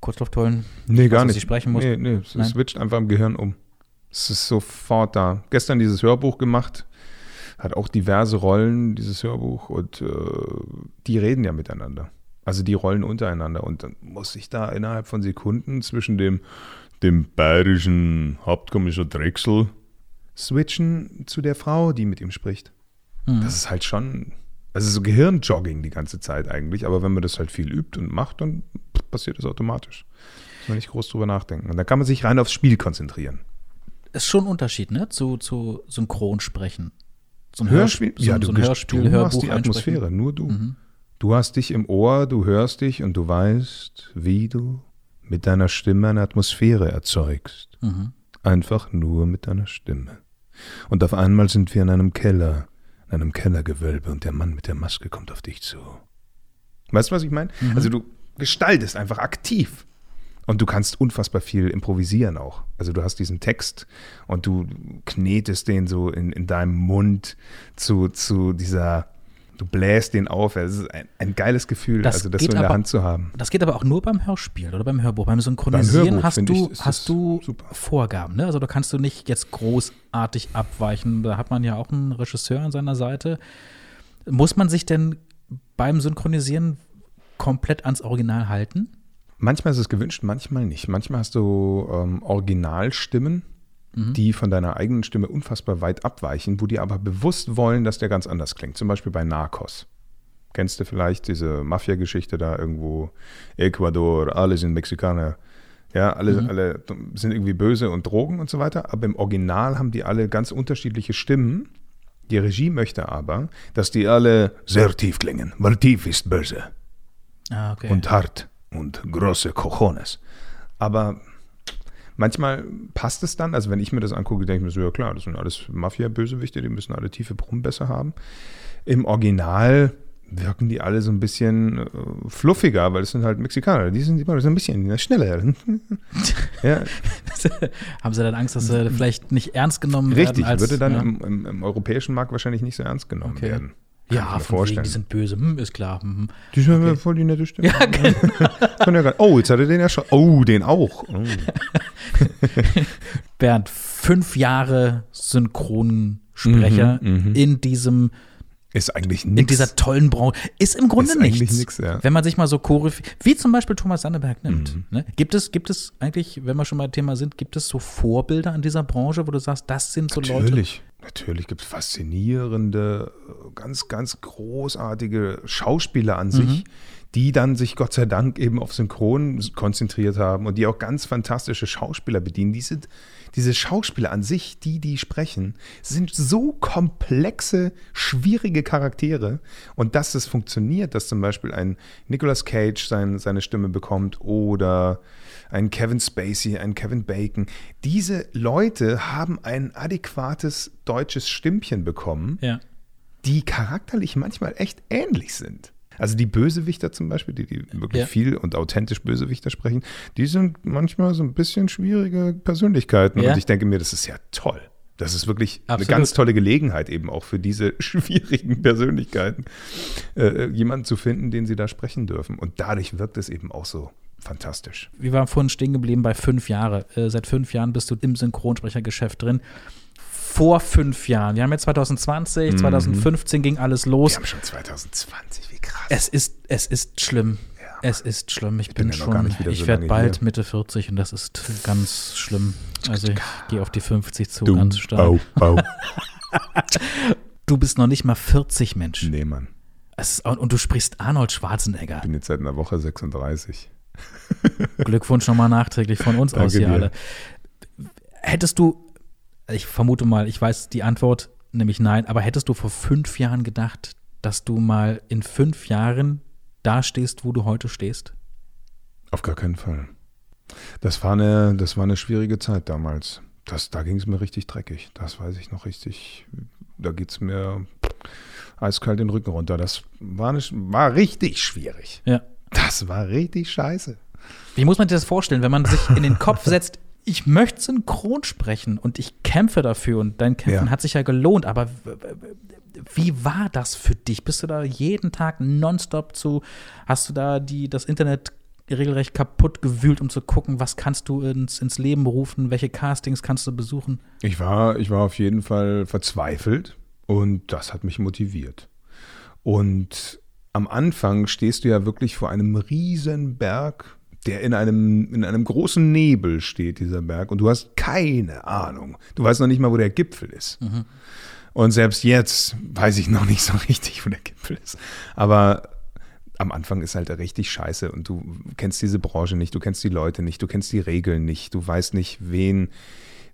Kurzlufttollen, Nee, ich gar was nicht. ich sprechen muss. Nee, nee, es Nein? switcht einfach im Gehirn um. Es ist sofort da. Gestern dieses Hörbuch gemacht, hat auch diverse Rollen, dieses Hörbuch, und äh, die reden ja miteinander. Also die rollen untereinander. Und dann muss ich da innerhalb von Sekunden zwischen dem, dem bayerischen Hauptkommissar Drechsel switchen zu der Frau, die mit ihm spricht. Das ist halt schon, also so Gehirnjogging die ganze Zeit eigentlich, aber wenn man das halt viel übt und macht, dann passiert das automatisch. Muss man nicht groß drüber nachdenken. Und dann kann man sich rein aufs Spiel konzentrieren. Ist schon ein Unterschied, ne? Zu, zu Synchronsprechen. So ein Hörspiel? So, so ein Hörspiel, du Hörbuch die einsprechen. Atmosphäre, nur du. Du hast dich im Ohr, du hörst dich und du weißt, wie du mit deiner Stimme eine Atmosphäre erzeugst. Einfach nur mit deiner Stimme. Und auf einmal sind wir in einem Keller, in einem Kellergewölbe und der Mann mit der Maske kommt auf dich zu. Weißt du, was ich meine? Also du gestaltest einfach aktiv. Und du kannst unfassbar viel improvisieren auch. Also du hast diesen Text und du knetest den so in, in deinem Mund zu, zu dieser, du bläst den auf. Es ist ein, ein geiles Gefühl, Das also das so in der aber- Hand zu haben. Das geht aber auch nur beim Hörspiel oder beim Hörbuch. Beim Synchronisieren Hörbuch, hast du, ich, hast du super. Vorgaben. Ne? Also da kannst du nicht jetzt großartig abweichen. Da hat man ja auch einen Regisseur an seiner Seite. Muss man sich denn beim Synchronisieren komplett ans Original halten? Manchmal ist es gewünscht, manchmal nicht. Manchmal hast du ähm, Originalstimmen, die von deiner eigenen Stimme unfassbar weit abweichen, wo die aber bewusst wollen, dass der ganz anders klingt. Zum Beispiel bei Narcos. Kennst du vielleicht diese Mafia-Geschichte da irgendwo? Ecuador, alle sind Mexikaner. Ja, alle, alle sind irgendwie böse und Drogen und so weiter. Aber im Original haben die alle ganz unterschiedliche Stimmen. Die Regie möchte aber, dass die alle sehr tief klingen, weil tief ist böse Ah, okay. und hart und große Cojones. Aber manchmal passt es dann, also wenn ich mir das angucke, denke ich mir so, ja klar, das sind alles Mafia-Bösewichte, die müssen alle tiefe Brummen besser haben. Im Original wirken die alle so ein bisschen äh, fluffiger, weil es sind halt Mexikaner, die sind immer so ein bisschen schneller. ja, Haben sie dann Angst, dass sie vielleicht nicht ernst genommen richtig, werden? Als, würde dann ja. im, im, im europäischen Markt wahrscheinlich nicht so ernst genommen Okay. werden. Kann Ja, ich mir von wegen, vorstellen. die sind böse. Hm, ist klar. Hm. Die sind ja voll die nette Stimme. Ja, genau. Oh, jetzt hat er den ja schon. Oh, den auch. Oh. Bernd, fünf Jahre Synchronsprecher Mhm, in diesem Ist eigentlich in nichts. dieser tollen Branche. Ist im Grunde Ist nichts. nix, ja. Wenn man sich mal so Choreografie, wie zum Beispiel Thomas Sandeberg nimmt. Mhm. Ne? Gibt, es, gibt es eigentlich, wenn wir schon mal Thema sind, gibt es so Vorbilder an dieser Branche, wo du sagst, das sind so Leute? Natürlich. Natürlich gibt es faszinierende, ganz, ganz großartige Schauspieler an sich, die dann sich Gott sei Dank eben auf Synchron konzentriert haben und die auch ganz fantastische Schauspieler bedienen. Diese, diese Schauspieler an sich, die, die sprechen, sind so komplexe, schwierige Charaktere. Und dass es funktioniert, dass zum Beispiel ein Nicolas Cage sein, seine Stimme bekommt oder ein Kevin Spacey, ein Kevin Bacon. Diese Leute haben ein adäquates deutsches Stimmchen bekommen, Ja. die charakterlich manchmal echt ähnlich sind. Also die Bösewichter zum Beispiel, die, die wirklich Ja. viel und authentisch Bösewichter sprechen, die sind manchmal so ein bisschen schwierige Persönlichkeiten. Ja. Und ich denke mir, das ist ja toll. Das ist wirklich Absolut. eine ganz tolle Gelegenheit eben auch für diese schwierigen Persönlichkeiten, äh, jemanden zu finden, den sie da sprechen dürfen. Und dadurch wirkt es eben auch so fantastisch. Wir waren vorhin stehen geblieben bei fünf Jahre. Äh, seit fünf Jahren bist du im Synchronsprechergeschäft drin. Vor fünf Jahren. Wir haben jetzt 2020, 2015 ging alles los. Wir haben schon 2020, wie krass. Es ist, es ist schlimm. es ist schlimm. Ich, bin bin, ja schon, ich so werde bald hier. Mitte 40 und das ist ganz schlimm. Also ich gehe auf die 50 zu, Du, ganz stark. au, au. Du bist noch nicht mal 40, Mensch. Nee, Mann. Ist, und, und du sprichst Arnold Schwarzenegger. Ich bin jetzt seit einer Woche 36. Glückwunsch nochmal nachträglich von uns Danke aus hier dir. alle. Hättest du, ich vermute mal, ich weiß die Antwort, nämlich nein, aber hättest du vor fünf Jahren gedacht, dass du mal in fünf Jahren da stehst, wo du heute stehst? Auf gar keinen Fall. Das war eine, das war eine schwierige Zeit damals. Das, da ging es mir richtig dreckig. Das weiß ich noch richtig. Da geht es mir eiskalt den Rücken runter. Das war, eine, war richtig schwierig. Ja. Das war richtig scheiße. Wie muss man sich das vorstellen, wenn man sich in den Kopf setzt, ich möchte synchron sprechen und ich kämpfe dafür und dein Kämpfen Ja. hat sich ja gelohnt, aber wie war das für dich? Bist du da jeden Tag nonstop zu, hast du da die, das Internet regelrecht kaputt gewühlt, um zu gucken, was kannst du ins, ins Leben rufen, welche Castings kannst du besuchen? Ich war, ich war auf jeden Fall verzweifelt und das hat mich motiviert. Und am Anfang stehst du ja wirklich vor einem riesen Berg der in einem, in einem großen Nebel steht, dieser Berg, und du hast keine Ahnung. Du weißt noch nicht mal, wo der Gipfel ist. Und selbst jetzt weiß ich noch nicht so richtig, wo der Gipfel ist. Aber am Anfang ist halt richtig scheiße und du kennst diese Branche nicht, du kennst die Leute nicht, du kennst die Regeln nicht, du weißt nicht, wen,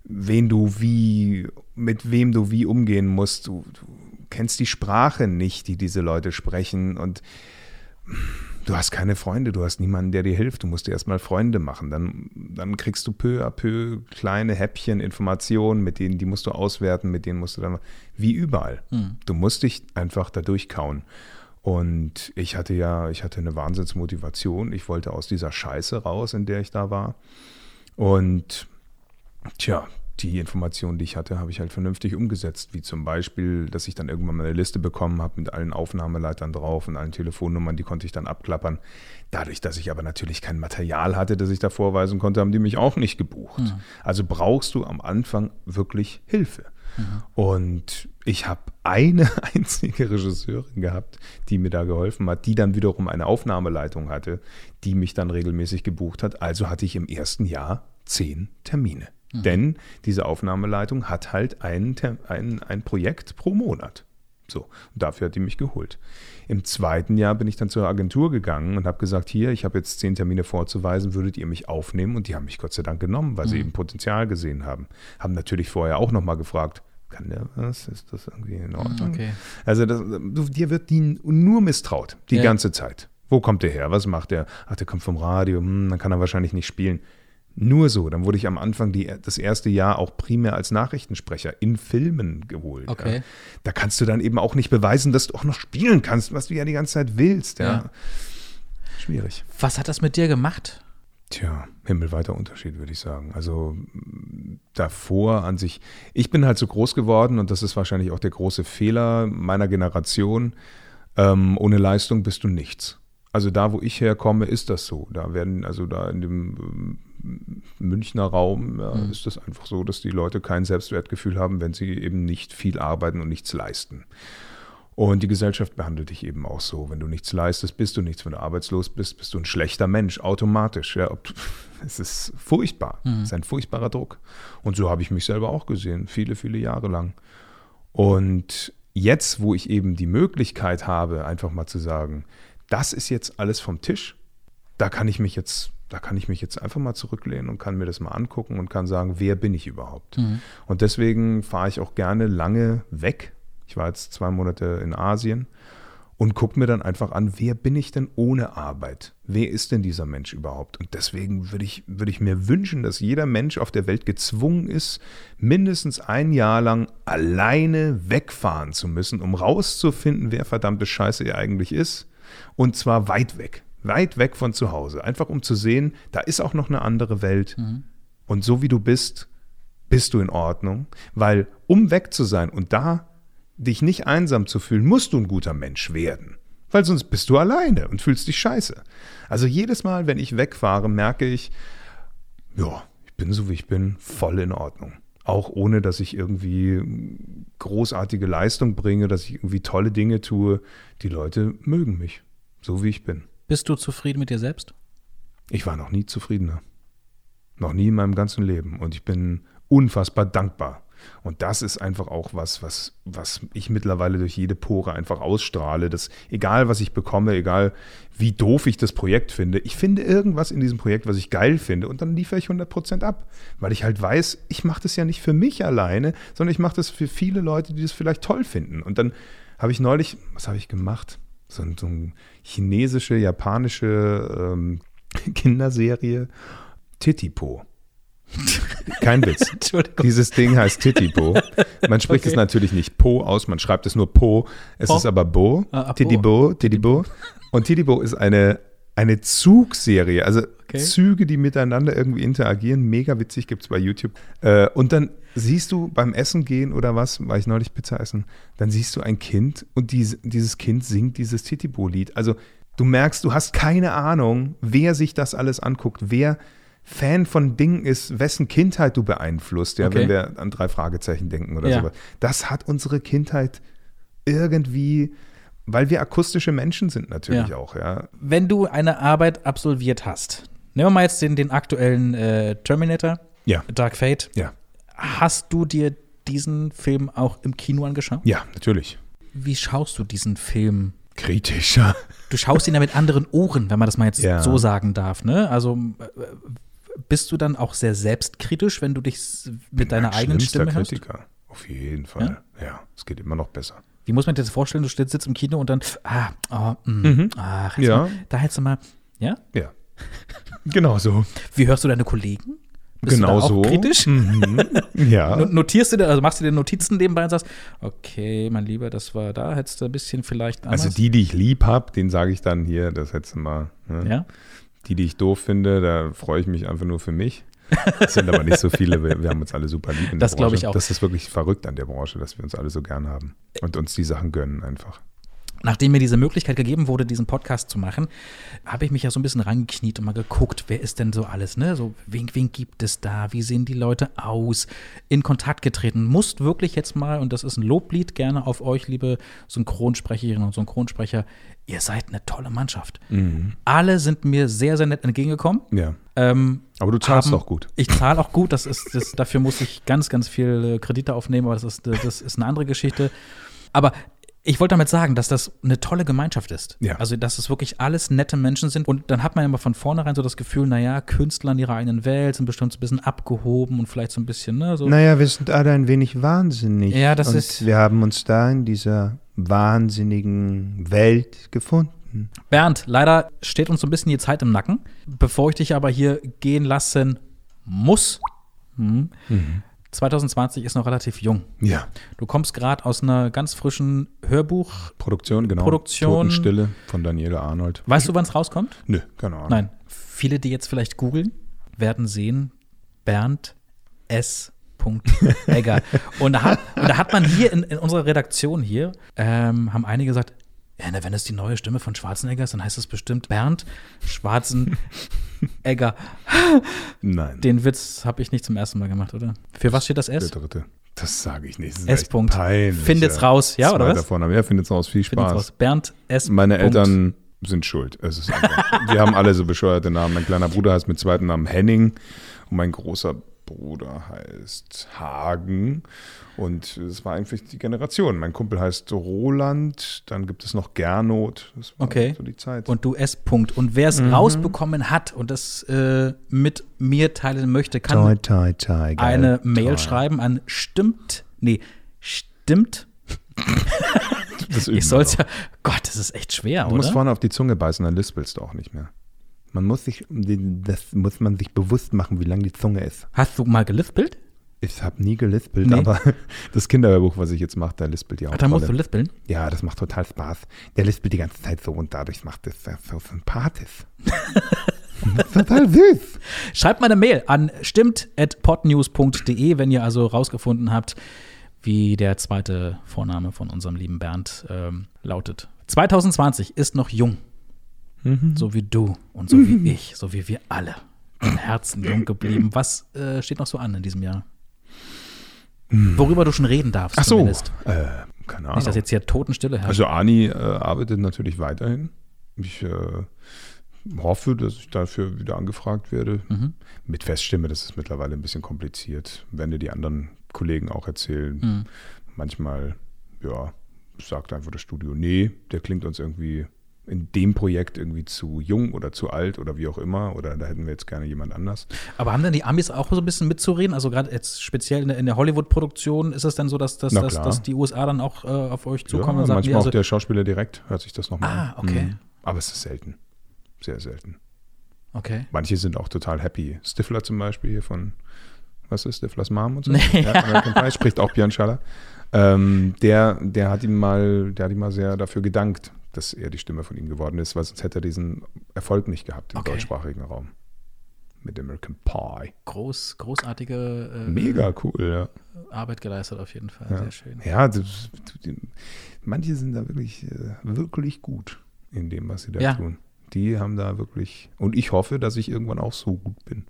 wen du wie, mit wem du wie umgehen musst. Du, du kennst die Sprache nicht, die diese Leute sprechen und du hast keine Freunde, du hast niemanden, der dir hilft. Du musst dir erstmal Freunde machen. Dann, dann kriegst du peu à peu kleine Häppchen, Informationen, mit denen, die musst du auswerten, mit denen musst du dann, wie überall. Du musst dich einfach da durchkauen. Und ich hatte ja, ich hatte eine Wahnsinnsmotivation. Ich wollte aus dieser Scheiße raus, in der ich da war. Und tja, die Informationen, die ich hatte, habe ich halt vernünftig umgesetzt. Wie zum Beispiel, dass ich dann irgendwann mal eine Liste bekommen habe mit allen Aufnahmeleitern drauf und allen Telefonnummern, die konnte ich dann abklappern. Dadurch, dass ich aber natürlich kein Material hatte, das ich da vorweisen konnte, haben die mich auch nicht gebucht. Mhm. Also brauchst du am Anfang wirklich Hilfe. Und ich habe eine einzige Regisseurin gehabt, die mir da geholfen hat, die dann wiederum eine Aufnahmeleitung hatte, die mich dann regelmäßig gebucht hat. Also hatte ich im ersten Jahr zehn Termine. Denn diese Aufnahmeleitung hat halt ein, ein, ein Projekt pro Monat. So, und dafür hat die mich geholt. Im zweiten Jahr bin ich dann zur Agentur gegangen und habe gesagt, hier, ich habe jetzt zehn Termine vorzuweisen, würdet ihr mich aufnehmen? Und die haben mich Gott sei Dank genommen, weil sie eben Potenzial gesehen haben. Haben natürlich vorher auch nochmal gefragt, kann der was? Ist das irgendwie in Ordnung? okay. Also das, dir wird die nur misstraut, die Ja. ganze Zeit. Wo kommt der her? Was macht der? Ach, der kommt vom Radio, hm, dann kann er wahrscheinlich nicht spielen. Nur so, dann wurde ich am Anfang die, das erste Jahr auch primär als Nachrichtensprecher in Filmen geholt. Okay. Ja. Da kannst du dann eben auch nicht beweisen, dass du auch noch spielen kannst, was du ja die ganze Zeit willst. Ja. Ja. Schwierig. Was hat das mit dir gemacht? Tja, himmelweiter Unterschied, würde ich sagen. Also davor an sich, ich bin halt so groß geworden und das ist wahrscheinlich auch der große Fehler meiner Generation. Ähm, ohne Leistung bist du nichts. Also da, wo ich herkomme, ist das so. Da werden, also da in dem ähm, Münchner Raum ja, ist das einfach so, dass die Leute kein Selbstwertgefühl haben, wenn sie eben nicht viel arbeiten und nichts leisten. Und die Gesellschaft behandelt dich eben auch so. Wenn du nichts leistest, bist du nichts. Wenn du arbeitslos bist, bist du ein schlechter Mensch, automatisch. Ja, es ist furchtbar. Es ist ein furchtbarer Druck. Und so habe ich mich selber auch gesehen, viele, viele Jahre lang. Und jetzt, wo ich eben die Möglichkeit habe, einfach mal zu sagen, das ist jetzt alles vom Tisch, da kann ich mich jetzt, da kann ich mich jetzt einfach mal zurücklehnen und kann mir das mal angucken und kann sagen, wer bin ich überhaupt? Und deswegen fahre ich auch gerne lange weg. Ich war jetzt zwei Monate in Asien und gucke mir dann einfach an, wer bin ich denn ohne Arbeit? Wer ist denn dieser Mensch überhaupt? Und deswegen würde ich, würde ich mir wünschen, dass jeder Mensch auf der Welt gezwungen ist, mindestens ein Jahr lang alleine wegfahren zu müssen, um rauszufinden, wer verdammte Scheiße er eigentlich ist. Und zwar weit weg. Weit weg von zu Hause. Einfach um zu sehen, da ist auch noch eine andere Welt. Und so wie du bist, bist du in Ordnung. Weil um weg zu sein und da dich nicht einsam zu fühlen, musst du ein guter Mensch werden. Weil sonst bist du alleine und fühlst dich scheiße. Also jedes Mal, wenn ich wegfahre, merke ich, ja, ich bin so wie ich bin, voll in Ordnung. Auch ohne, dass ich irgendwie großartige Leistung bringe, dass ich irgendwie tolle Dinge tue. Die Leute mögen mich, so wie ich bin. Bist du zufrieden mit dir selbst? Ich war noch nie zufriedener. Noch nie in meinem ganzen Leben. Und ich bin unfassbar dankbar. Und das ist einfach auch was, was, was ich mittlerweile durch jede Pore einfach ausstrahle. Dass egal, was ich bekomme, egal wie doof ich das Projekt finde, ich finde irgendwas in diesem Projekt, was ich geil finde und dann liefere ich 100% ab. Weil ich halt weiß, ich mache das ja nicht für mich alleine, sondern ich mache das für viele Leute, die das vielleicht toll finden. Und dann habe ich neulich, was habe ich gemacht? So, ein- so eine chinesische, japanische ähm, Kinderserie, Titipo. Kein Witz. Dieses Ding heißt Titipo. Man spricht Okay. es natürlich nicht Po aus, man schreibt es nur Po. Es Po? ist aber Bo. Ah, ah, Po. Titibo, Titibo. Und Titibo ist eine, eine Zugserie, also Okay. Züge, die miteinander irgendwie interagieren. Mega witzig, gibt es bei YouTube. Äh, und dann siehst du beim Essen gehen oder was, war ich neulich Pizza essen, dann siehst du ein Kind und dies, dieses Kind singt dieses Titibo-Lied. Also du merkst, du hast keine Ahnung, wer sich das alles anguckt, wer Fan von Dingen ist, wessen Kindheit du beeinflusst, ja, Okay. wenn wir an drei Fragezeichen denken oder Ja. sowas. Das hat unsere Kindheit irgendwie, weil wir akustische Menschen sind natürlich Ja. auch, ja. Wenn du eine Arbeit absolviert hast, Nehmen wir mal jetzt den, den aktuellen äh, Terminator, Ja. Dark Fate. Ja. Hast du dir diesen Film auch im Kino angeschaut? Ja, natürlich. Wie schaust du diesen Film? Kritischer. Du schaust ihn ja mit anderen Ohren, wenn man das mal jetzt Ja. so sagen darf, ne? Also äh, bist du dann auch sehr selbstkritisch, wenn du dich mit deiner eigenen Stimme hörst? Kritiker. Auf jeden Fall. Ja? es geht immer noch besser. Wie muss man dir das vorstellen? Du sitzt im Kino und dann, ah, oh, mm, Mhm. ach, Ja. mal, da hättest du mal, ja? Ja. Genau so. Wie hörst du deine Kollegen? Bist genau du da auch so. kritisch? Mhm. Ja. No- Notierst du dir, also machst du dir Notizen nebenbei und sagst, okay, mein Lieber, das war da, hättest du ein bisschen vielleicht anders. Also die, die ich lieb habe, den sage ich dann hier, das hättest du mal. Ne? Ja? Die, die ich doof finde, da freue ich mich einfach nur für mich. Es sind aber nicht so viele, wir, wir haben uns alle super lieb in Das glaube ich auch. Das ist wirklich verrückt an der Branche, dass wir uns alle so gern haben und uns die Sachen gönnen einfach. Nachdem mir diese Möglichkeit gegeben wurde, diesen Podcast zu machen, habe ich mich ja so ein bisschen rangekniet und mal geguckt, wer ist denn so alles, ne? So, wen, wen gibt es da? Wie sehen die Leute aus? In Kontakt getreten. Musst wirklich jetzt mal, und das ist ein Loblied gerne auf euch, liebe Synchronsprecherinnen und Synchronsprecher, ihr seid eine tolle Mannschaft. Alle sind mir sehr, sehr nett entgegengekommen. Ja. Ähm, Aber du zahlst haben- auch gut. Ich zahle auch gut. Das ist, das, dafür muss ich ganz, ganz viel äh, Kredite aufnehmen, aber das ist, das ist eine andere Geschichte. Aber ich wollte damit sagen, dass das eine tolle Gemeinschaft ist. Ja. Also, dass es wirklich alles nette Menschen sind. Und dann hat man ja immer von vornherein so das Gefühl, naja, Künstler in ihrer eigenen Welt sind bestimmt so ein bisschen abgehoben und vielleicht so ein bisschen, ne, so. Naja, wir sind alle ein wenig wahnsinnig. Ja, das und ist- Wir haben uns da in dieser wahnsinnigen Welt gefunden. Bernd, leider steht uns so ein bisschen die Zeit im Nacken. Bevor ich dich aber hier gehen lassen muss, hm, 2020 ist noch relativ jung. Ja. Du kommst gerade aus einer ganz frischen Hörbuch. Produktion, genau. Produktion. Totenstille von Daniele Arnold. Weißt du, wann es rauskommt? Nö, keine Ahnung. Nein. Viele, die jetzt vielleicht googeln, werden sehen, Bernd S. Egger. und, da hat, und da hat man hier in, in unserer Redaktion hier, ähm, haben einige gesagt, ja, ne, wenn es die neue Stimme von Schwarzenegger ist, dann heißt es bestimmt Bernd Schwarzenegger. Nein. Den Witz habe ich nicht zum ersten Mal gemacht, oder? Für was steht das S? Der dritte. Das sage ich nicht. Das S. Punkt. Peinlich, Findet's raus, ja, oder was? Vorname. Ja, findet's raus. Viel Spaß. raus. Bernd S. Meine. Eltern sind schuld. Es ist einfach, die haben alle so bescheuerte Namen. Mein kleiner Bruder heißt mit zweiten Namen Henning und mein großer Bruder heißt Hagen. Und es war einfach die Generation. Mein Kumpel heißt Roland, dann gibt es noch Gernot. Das war Okay. so die Zeit. Und du S. Punkt. Und wer es Mhm. rausbekommen hat und das äh, mit mir teilen möchte, kann Toi, toi, toi, geil. eine Mail schreiben an stimmt, nee, stimmt. Ich soll's ja, Gott, das ist echt schwer, Du musst oder? vorne auf die Zunge beißen, dann lispelst du auch nicht mehr. Man muss sich, das muss man sich bewusst machen, wie lang die Zunge ist. Hast du mal gelispelt? Ich habe nie gelispelt, Nee. aber Das Kinderhörbuch, was ich jetzt mache, da lispelt die Ach, da musst du lispeln? ja, das macht total Spaß. Der lispelt die ganze Zeit so und dadurch macht es das so sympathisch. Das ist total süß. Schreibt mal eine Mail an stimmt.podnews.de, wenn ihr also rausgefunden habt, wie der zweite Vorname von unserem lieben Bernd ähm, lautet. 2020 ist noch jung. So wie du und so wie ich, so wie wir alle. Im Herzen jung geblieben. Was äh, steht noch so an in diesem Jahr? Worüber du schon reden darfst, Ach so, zumindest. äh, keine Ahnung. Nicht, dass jetzt hier Totenstille herrscht. Also Ani äh, arbeitet natürlich weiterhin. Ich äh, hoffe, dass ich dafür wieder angefragt werde. Mhm. Mit Feststimme, das ist mittlerweile ein bisschen kompliziert. Wenn dir die anderen Kollegen auch erzählen. Mhm. Manchmal, ja, sagt einfach das Studio, nee, der klingt uns irgendwie in dem Projekt irgendwie zu jung oder zu alt oder wie auch immer. Oder da hätten wir jetzt gerne jemand anders. Aber haben denn die Amis auch so ein bisschen mitzureden? Also gerade jetzt speziell in der, der Hollywood-Produktion ist es dann so, dass, dass, dass, dass die USA dann auch äh, auf euch zukommen ja, und sagen, manchmal nee, also, auch der Schauspieler direkt hört sich das nochmal Ah, an. okay. Mhm. Aber es ist selten. Sehr selten. okay. Manche sind auch total happy. Stifler zum Beispiel hier von, was ist Stiflers Mom und so? Nee. Ja, American Pie, spricht auch Björn Schaller. Ähm, der, der hat ihm mal, der hat ihm mal sehr dafür gedankt, dass er die Stimme von ihm geworden ist, weil sonst hätte er diesen Erfolg nicht gehabt im Okay. deutschsprachigen Raum. Mit American Pie. Groß, großartige äh, Mega cool, ja. Arbeit geleistet auf jeden Fall. Ja, Sehr schön. ja das, manche sind da wirklich, äh, wirklich gut in dem, was sie da Ja. tun. Die haben da wirklich, und ich hoffe, dass ich irgendwann auch so gut bin.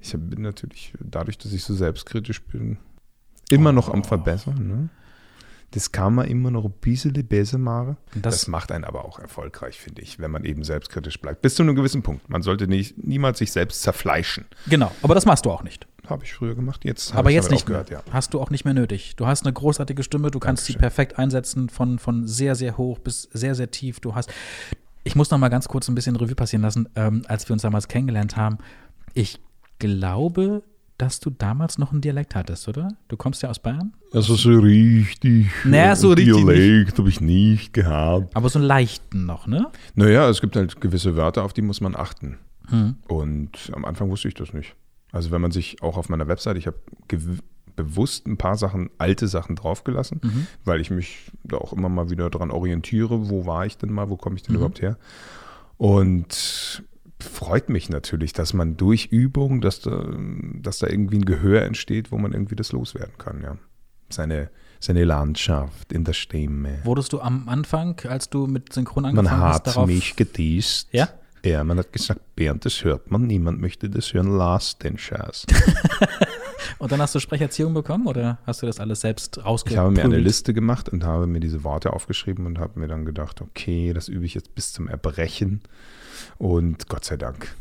Ich bin natürlich, dadurch, dass ich so selbstkritisch bin, immer noch am Verbessern. Ne? Das kann man immer noch ein bisschen besser machen. Das- Das, macht einen aber auch erfolgreich, finde ich, wenn man eben selbstkritisch bleibt. Bis zu einem gewissen Punkt. Man sollte nicht, niemals sich selbst zerfleischen. Genau, aber das machst du auch nicht. Habe ich früher gemacht, jetzt habe Aber ich jetzt nicht aufgehört, ja. Hast du auch nicht mehr nötig. Du hast eine großartige Stimme, du kannst sie Dankeschön. perfekt einsetzen, von, von sehr, sehr hoch bis sehr, sehr tief. Du hast. Ich muss noch mal ganz kurz ein bisschen Revue passieren lassen, ähm, als wir uns damals kennengelernt haben. Ich glaube, dass du damals noch einen Dialekt hattest, oder? Du kommst ja aus Bayern? Also so richtig. Naja, so richtig Dialekt habe ich nicht gehabt. Aber so einen leichten noch, ne? Naja, es gibt halt gewisse Wörter, auf die muss man achten. Hm. Und am Anfang wusste ich das nicht. Also wenn man sich auch auf meiner Website, ich habe bewusst ein paar Sachen, alte Sachen draufgelassen, Mhm. weil ich mich da auch immer mal wieder dran orientiere, wo war ich denn mal, wo komme ich denn Mhm. überhaupt her? Und freut mich natürlich, dass man durch Übung, dass da, dass da irgendwie ein Gehör entsteht, wo man irgendwie das loswerden kann, ja. Seine, seine Landschaft in der Stimme. Wurdest du am Anfang, als du mit Synchron Man angefangen hast, hat darauf. mich gedisst. Ja? Ja, man hat gesagt, Bernd, das hört man, niemand möchte das hören, lass den Scheiß. Und dann hast du Sprecherziehung bekommen oder hast du das alles selbst rausgeprügelt? Ich habe mir eine Liste gemacht und habe mir diese Worte aufgeschrieben und habe mir dann gedacht, okay, das übe ich jetzt bis zum Erbrechen. Und Gott sei Dank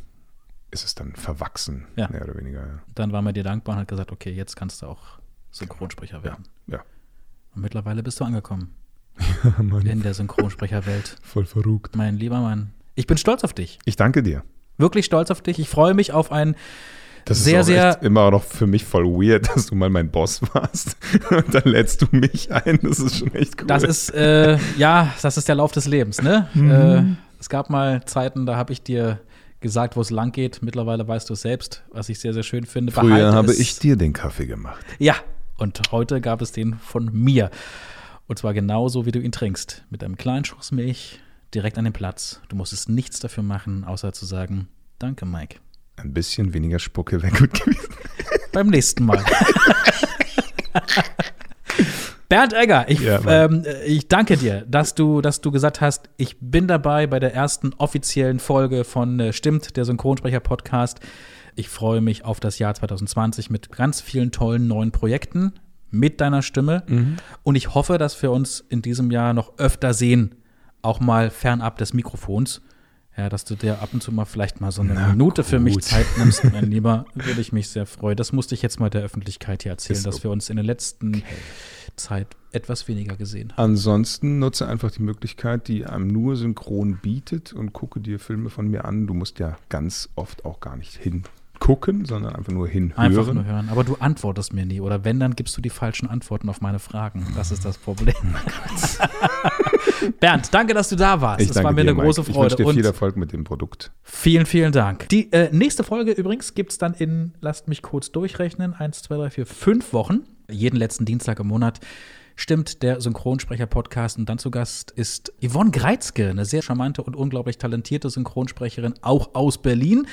ist es dann verwachsen, Ja. mehr oder weniger. Ja. Dann war man dir dankbar und hat gesagt, okay, jetzt kannst du auch Synchronsprecher werden. ja. Und mittlerweile bist du angekommen in der Synchronsprecherwelt. voll verrückt. Mein lieber Mann. Ich bin stolz auf dich. Ich danke dir. Wirklich stolz auf dich. Ich freue mich auf ein Das sehr, ist auch sehr. echt immer noch für mich voll weird, dass du mal mein Boss warst. Und dann lädst du mich ein. Das ist schon echt cool. Das ist, äh, ja, das ist der Lauf des Lebens, ne? Mhm. Äh, es gab mal Zeiten, da habe ich dir gesagt, wo es lang geht. Mittlerweile weißt du es selbst, was ich sehr, sehr schön finde. Früher Behalte habe es- ich dir den Kaffee gemacht. Ja, und heute gab es den von mir. Und zwar genauso, wie du ihn trinkst. Mit einem kleinen Schuss Milch direkt an den Platz. Du musstest nichts dafür machen, außer zu sagen, danke, Mike. Ein bisschen weniger Spucke wäre gut gewesen. Beim nächsten Mal. Bernd Egger, ich, Ja, ähm, ich danke dir, dass du, dass du gesagt hast, ich bin dabei bei der ersten offiziellen Folge von äh, Stimmt, der Synchronsprecher-Podcast. Ich freue mich auf das Jahr 2020 mit ganz vielen tollen neuen Projekten mit deiner Stimme. Mhm. Und ich hoffe, dass wir uns in diesem Jahr noch öfter sehen, auch mal fernab des Mikrofons. Ja, dass du dir ab und zu mal vielleicht mal so eine Na Minute für mich gut. Zeit nimmst, mein Lieber, würde ich mich sehr freuen. Das musste ich jetzt mal der Öffentlichkeit hier erzählen, Ist dass so. wir uns in der letzten Zeit etwas weniger gesehen haben. Ansonsten nutze einfach die Möglichkeit, die einem nur synchron bietet und gucke dir Filme von mir an. Du musst ja ganz oft auch gar nicht hingucken, sondern einfach nur hinhören. Einfach nur hören. Aber du antwortest mir nie. Oder wenn, dann gibst du die falschen Antworten auf meine Fragen. Das ist das Problem. Bernd, danke, dass du da warst. Ich es war mir dir, eine große Mike. Freude. Ich wünsche dir viel Erfolg mit dem Produkt. Vielen, vielen Dank. Die äh, nächste Folge übrigens gibt es dann in, lasst mich kurz durchrechnen, eins, zwei, drei, vier, fünf Wochen. Jeden letzten Dienstag im Monat stimmt der Synchronsprecher-Podcast. Und dann zu Gast ist Yvonne Greizke, eine sehr charmante und unglaublich talentierte Synchronsprecherin, auch aus Berlin.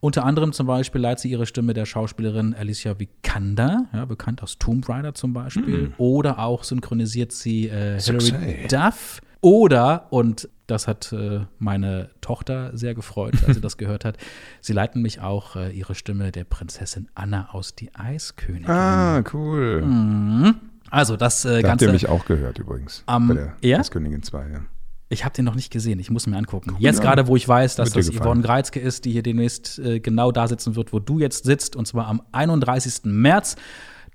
Unter anderem zum Beispiel leiht sie ihre Stimme der Schauspielerin Alicia Vikander, ja, bekannt aus Tomb Raider zum Beispiel. Oder auch synchronisiert sie äh, Hilary. Duff. Oder, und das hat äh, meine Tochter sehr gefreut, als sie das gehört hat, sie leiten mich auch äh, ihre Stimme der Prinzessin Anna aus Die Eiskönigin. Ah, cool. Mhm. Also das äh, Da habt Ganze. ihr mich auch gehört übrigens. Am- bei der ja? Eiskönigin 2, ja. Ich habe den noch nicht gesehen, ich muss mir angucken. Jetzt an. gerade, wo ich weiß, dass das gefallen. Yvonne Greizke ist, die hier demnächst äh, genau da sitzen wird, wo du jetzt sitzt, und zwar am 31. März.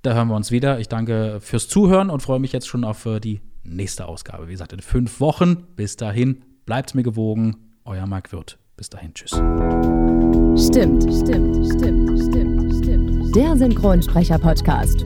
Da hören wir uns wieder. Ich danke fürs Zuhören und freue mich jetzt schon auf äh, die nächste Ausgabe. Wie gesagt, in fünf Wochen. Bis dahin, bleibt mir gewogen. Euer Marc Wirth. Bis dahin, tschüss. Stimmt, stimmt, stimmt, stimmt, stimmt. Der Synchronsprecher-Podcast.